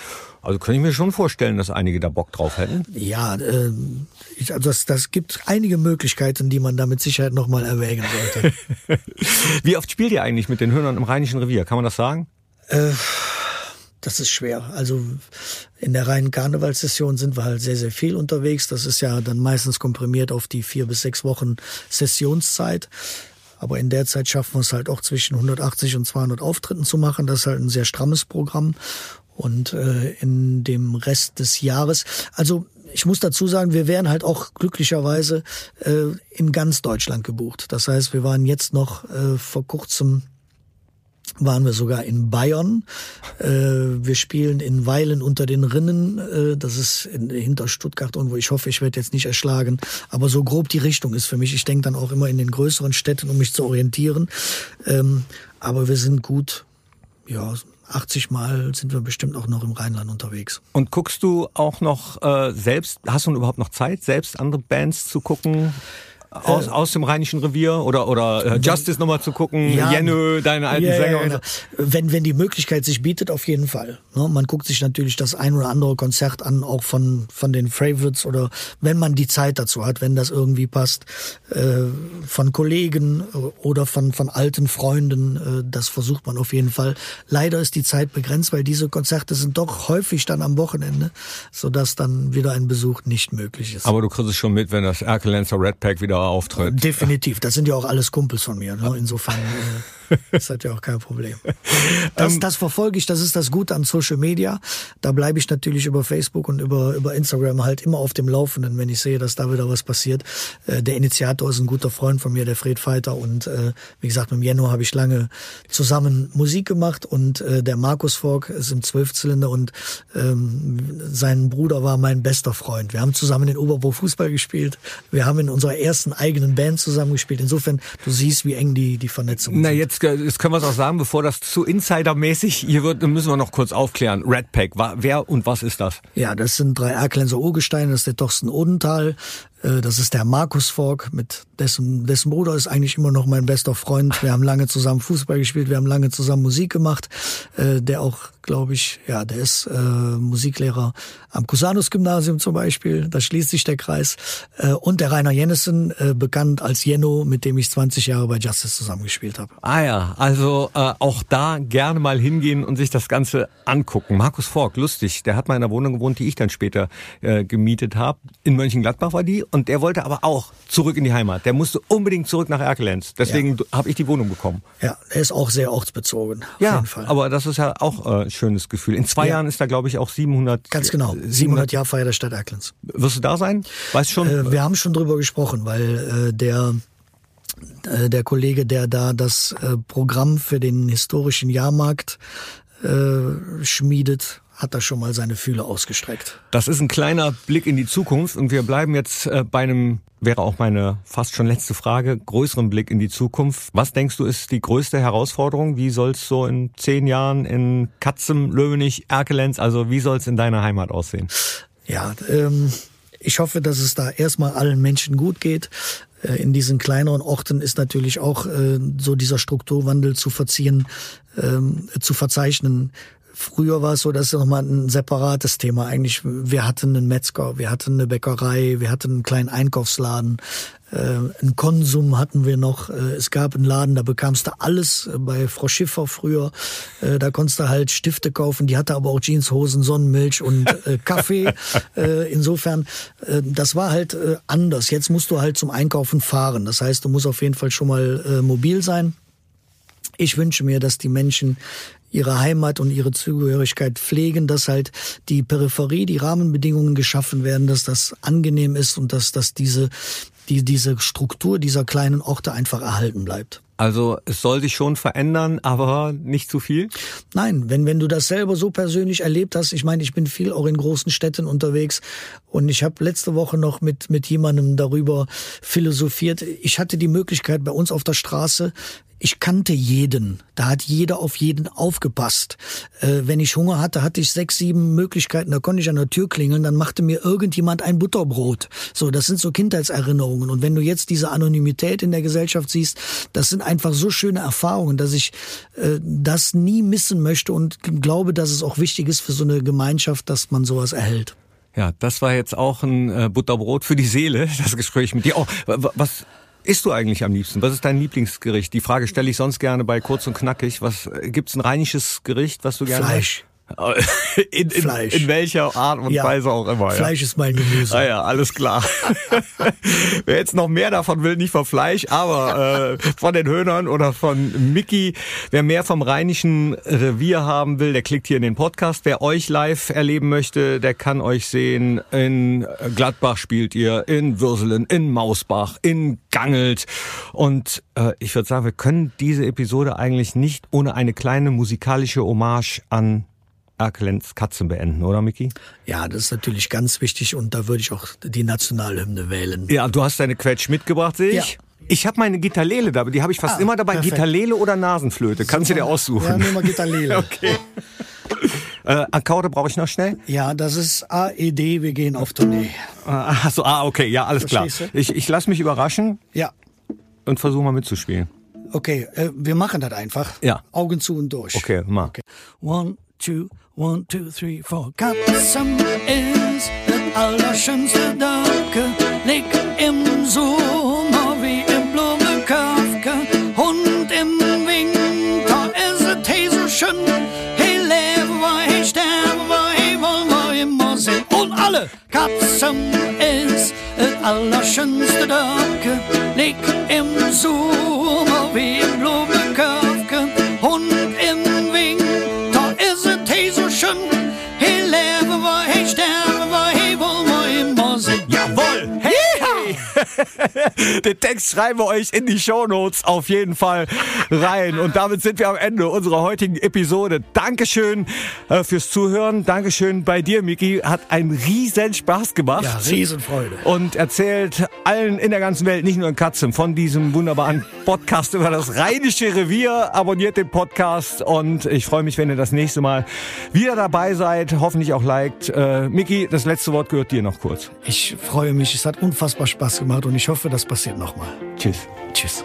Also könnte ich mir schon vorstellen, dass einige da Bock drauf hätten. Ja, äh, ich, also das, das gibt einige Möglichkeiten, die man da mit Sicherheit nochmal erwägen sollte. Wie oft spielt ihr eigentlich mit den Hörnern im Rheinischen Revier? Kann man das sagen? Äh, das ist schwer. Also in der reinen Karnevalssession sind wir halt sehr, sehr viel unterwegs. Das ist ja dann meistens komprimiert auf die vier bis sechs Wochen Sessionszeit. Aber in der Zeit schaffen wir es halt auch zwischen 180 und 200 Auftritten zu machen. Das ist halt ein sehr strammes Programm. Und äh, in dem Rest des Jahres, also ich muss dazu sagen, wir wären halt auch glücklicherweise äh, in ganz Deutschland gebucht. Das heißt, wir waren jetzt noch äh, vor kurzem waren wir sogar in Bayern. Äh, wir spielen in Weilen unter den Rinnen. Äh, das ist in, hinter Stuttgart und wo ich hoffe, ich werde jetzt nicht erschlagen. Aber so grob die Richtung ist für mich. Ich denke dann auch immer in den größeren Städten, um mich zu orientieren. Ähm, aber wir sind gut, ja, 80 Mal sind wir bestimmt auch noch im Rheinland unterwegs. Und guckst du auch noch äh, selbst, hast du überhaupt noch Zeit, selbst andere Bands zu gucken? Aus, äh, aus dem Rheinischen Revier oder oder äh, Justice nochmal zu gucken, ja, Jennö, deine alten yeah, Sänger. Genau. Wenn wenn die Möglichkeit sich bietet, auf jeden Fall. Ne? Man guckt sich natürlich das ein oder andere Konzert an, auch von von den Favorites oder wenn man die Zeit dazu hat, wenn das irgendwie passt, äh, von Kollegen oder von von alten Freunden. Äh, das versucht man auf jeden Fall. Leider ist die Zeit begrenzt, weil diese Konzerte sind doch häufig dann am Wochenende, so dass dann wieder ein Besuch nicht möglich ist. Aber du kriegst es schon mit, wenn das Erkelenzer Red Pack wieder auftritt. Definitiv. Das sind ja auch alles Kumpels von mir. Ne? Insofern. Das hat ja auch kein Problem. Das, ähm, das verfolge ich, das ist das Gute an Social Media. Da bleibe ich natürlich über Facebook und über, über Instagram halt immer auf dem Laufenden, wenn ich sehe, dass da wieder was passiert. Äh, der Initiator ist ein guter Freund von mir, der Fred Feiter. Und äh, wie gesagt, mit dem Jenno habe ich lange zusammen Musik gemacht und äh, der Markus Fork ist im Zwölfzylinder und ähm, sein Bruder war mein bester Freund. Wir haben zusammen in Oberbau Fußball gespielt. Wir haben in unserer ersten eigenen Band zusammen gespielt. Insofern, du siehst, wie eng die, die Vernetzung Na, sind. Jetzt jetzt können wir es auch sagen, bevor das zu insidermäßig hier wird, müssen wir noch kurz aufklären. Red Pack, wer und was ist das? Ja, das sind drei Erklenser Urgesteine, das ist der Torsten Odenthal, äh, das ist der Markus Fork, mit dessen, dessen Bruder ist eigentlich immer noch mein bester Freund. Wir haben lange zusammen Fußball gespielt, wir haben lange zusammen Musik gemacht. Äh, der auch, glaube ich, ja, der ist äh, Musiklehrer am Cusanus-Gymnasium zum Beispiel. Da schließt sich der Kreis. Äh, und der Rainer Jennissen, äh, bekannt als Jenno, mit dem ich 20 Jahre bei Justice zusammengespielt habe. Ah ja, also äh, auch da gerne mal hingehen und sich das Ganze angucken. Markus Fork, lustig, der hat mal in einer Wohnung gewohnt, die ich dann später äh, gemietet habe. In Mönchengladbach war die und der wollte aber auch zurück in die Heimat. Der musste unbedingt zurück nach Erkelenz. Deswegen ja. habe ich die Wohnung bekommen. Ja, er ist auch sehr ortsbezogen. Ja, aber das ist ja auch ein äh, schönes Gefühl. In zwei ja. Jahren ist da, glaube ich, auch 700. Ganz genau. 700, 700 Jahr Feier der Stadt Erkelenz. Wirst du da sein? Weißt schon? Äh, wir haben schon drüber gesprochen, weil äh, der äh, der Kollege, der da das äh, Programm für den historischen Jahrmarkt äh, schmiedet, hat er schon mal seine Fühle ausgestreckt. Das ist ein kleiner Blick in die Zukunft und wir bleiben jetzt äh, bei einem, wäre auch meine fast schon letzte Frage, größeren Blick in die Zukunft. Was denkst du ist die größte Herausforderung? Wie soll es so in zehn Jahren in Katzem, Löwenich, Erkelenz, also wie soll es in deiner Heimat aussehen? Ja, ähm, ich hoffe, dass es da erstmal allen Menschen gut geht. Äh, in diesen kleineren Orten ist natürlich auch äh, so dieser Strukturwandel zu verziehen, ähm, zu verzeichnen. Früher war es so, das ist nochmal ein separates Thema eigentlich. Wir hatten einen Metzger, wir hatten eine Bäckerei, wir hatten einen kleinen Einkaufsladen, äh, einen Konsum hatten wir noch. Äh, es gab einen Laden, da bekamst du alles äh, bei Frau Schiffer früher. Äh, da konntest du halt Stifte kaufen, die hatte aber auch Jeanshosen, Sonnenmilch und äh, Kaffee. äh, insofern, äh, das war halt äh, anders. Jetzt musst du halt zum Einkaufen fahren. Das heißt, du musst auf jeden Fall schon mal äh, mobil sein. Ich wünsche mir, dass die Menschen ihre Heimat und ihre Zugehörigkeit pflegen, dass halt die Peripherie, die Rahmenbedingungen geschaffen werden, dass das angenehm ist und dass, dass diese, die, diese Struktur dieser kleinen Orte einfach erhalten bleibt. Also es soll sich schon verändern, aber nicht zu viel? Nein, wenn, wenn du das selber so persönlich erlebt hast, ich meine, ich bin viel auch in großen Städten unterwegs und ich habe letzte Woche noch mit, mit jemandem darüber philosophiert. Ich hatte die Möglichkeit bei uns auf der Straße, ich kannte jeden. Da hat jeder auf jeden aufgepasst. Äh, wenn ich Hunger hatte, hatte ich sechs, sieben Möglichkeiten. Da konnte ich an der Tür klingeln, dann machte mir irgendjemand ein Butterbrot. So, das sind so Kindheitserinnerungen. Und wenn du jetzt diese Anonymität in der Gesellschaft siehst, das sind einfach so schöne Erfahrungen, dass ich äh, das nie missen möchte und glaube, dass es auch wichtig ist für so eine Gemeinschaft, dass man sowas erhält. Ja, das war jetzt auch ein äh, Butterbrot für die Seele, das Gespräch mit dir. Oh, was isst du eigentlich am liebsten? Was ist dein Lieblingsgericht? Die Frage stelle ich sonst gerne bei kurz und knackig. Was gibt's ein rheinisches Gericht, was du gerne Fleisch. In, in, Fleisch. in welcher Art und ja. Weise auch immer. Fleisch ist mein Gemüse. Ah ja, alles klar. Wer jetzt noch mehr davon will, nicht von Fleisch, aber äh, von den Höhnern oder von Mickey. Wer mehr vom rheinischen Revier haben will, der klickt hier in den Podcast. Wer euch live erleben möchte, der kann euch sehen. In Gladbach spielt ihr, in Würselen, in Mausbach, in Gangelt. Und äh, ich würde sagen, wir können diese Episode eigentlich nicht ohne eine kleine musikalische Hommage an Erklens Katzen beenden, oder Miki? Ja, das ist natürlich ganz wichtig und da würde ich auch die Nationalhymne wählen. Ja, du hast deine Quetsch mitgebracht, sehe ich. Ja. Ich habe meine Gitarlele dabei, die habe ich fast ah, immer dabei. Perfekt. Gitarlele oder Nasenflöte, kannst du dir aussuchen. Ja, nehmen wir Gitarlele. okay. Äh, Akkorde brauche ich noch schnell? Ja, das ist AED, wir gehen auf Tournee. Achso, ah, okay, ja, alles Verstehst klar. Du? Ich, ich lasse mich überraschen. Ja. Und versuche mal mitzuspielen. Okay, äh, wir machen das einfach. Ja. Augen zu und durch. Okay, mal. Okay. One, two, one, two, three, four. Katzem ist das allerschönste Danke, leg im Sommer wie im Blumenkafke. Und im Winter ist es hey so schön. Hey, lebe hey, sterbe hey, wollen wir immer sehen. Und alle. Katzem ist das allerschönste Danke, leg im Sommer wie im Blumenkafke. Und Den Text schreiben wir euch in die Shownotes auf jeden Fall rein. Und damit sind wir am Ende unserer heutigen Episode. Dankeschön äh, fürs Zuhören. Dankeschön bei dir, Miki. Hat einen riesen Spaß gemacht. Ja, Riesenfreude. Und erzählt allen in der ganzen Welt, nicht nur in Katzen, von diesem wunderbaren Podcast über das rheinische Revier. Abonniert den Podcast und ich freue mich, wenn ihr das nächste Mal wieder dabei seid. Hoffentlich auch liked. Äh, Miki, das letzte Wort gehört dir noch kurz. Ich freue mich. Es hat unfassbar Spaß gemacht und ich hoffe, das passiert nochmal. Tschüss. Tschüss.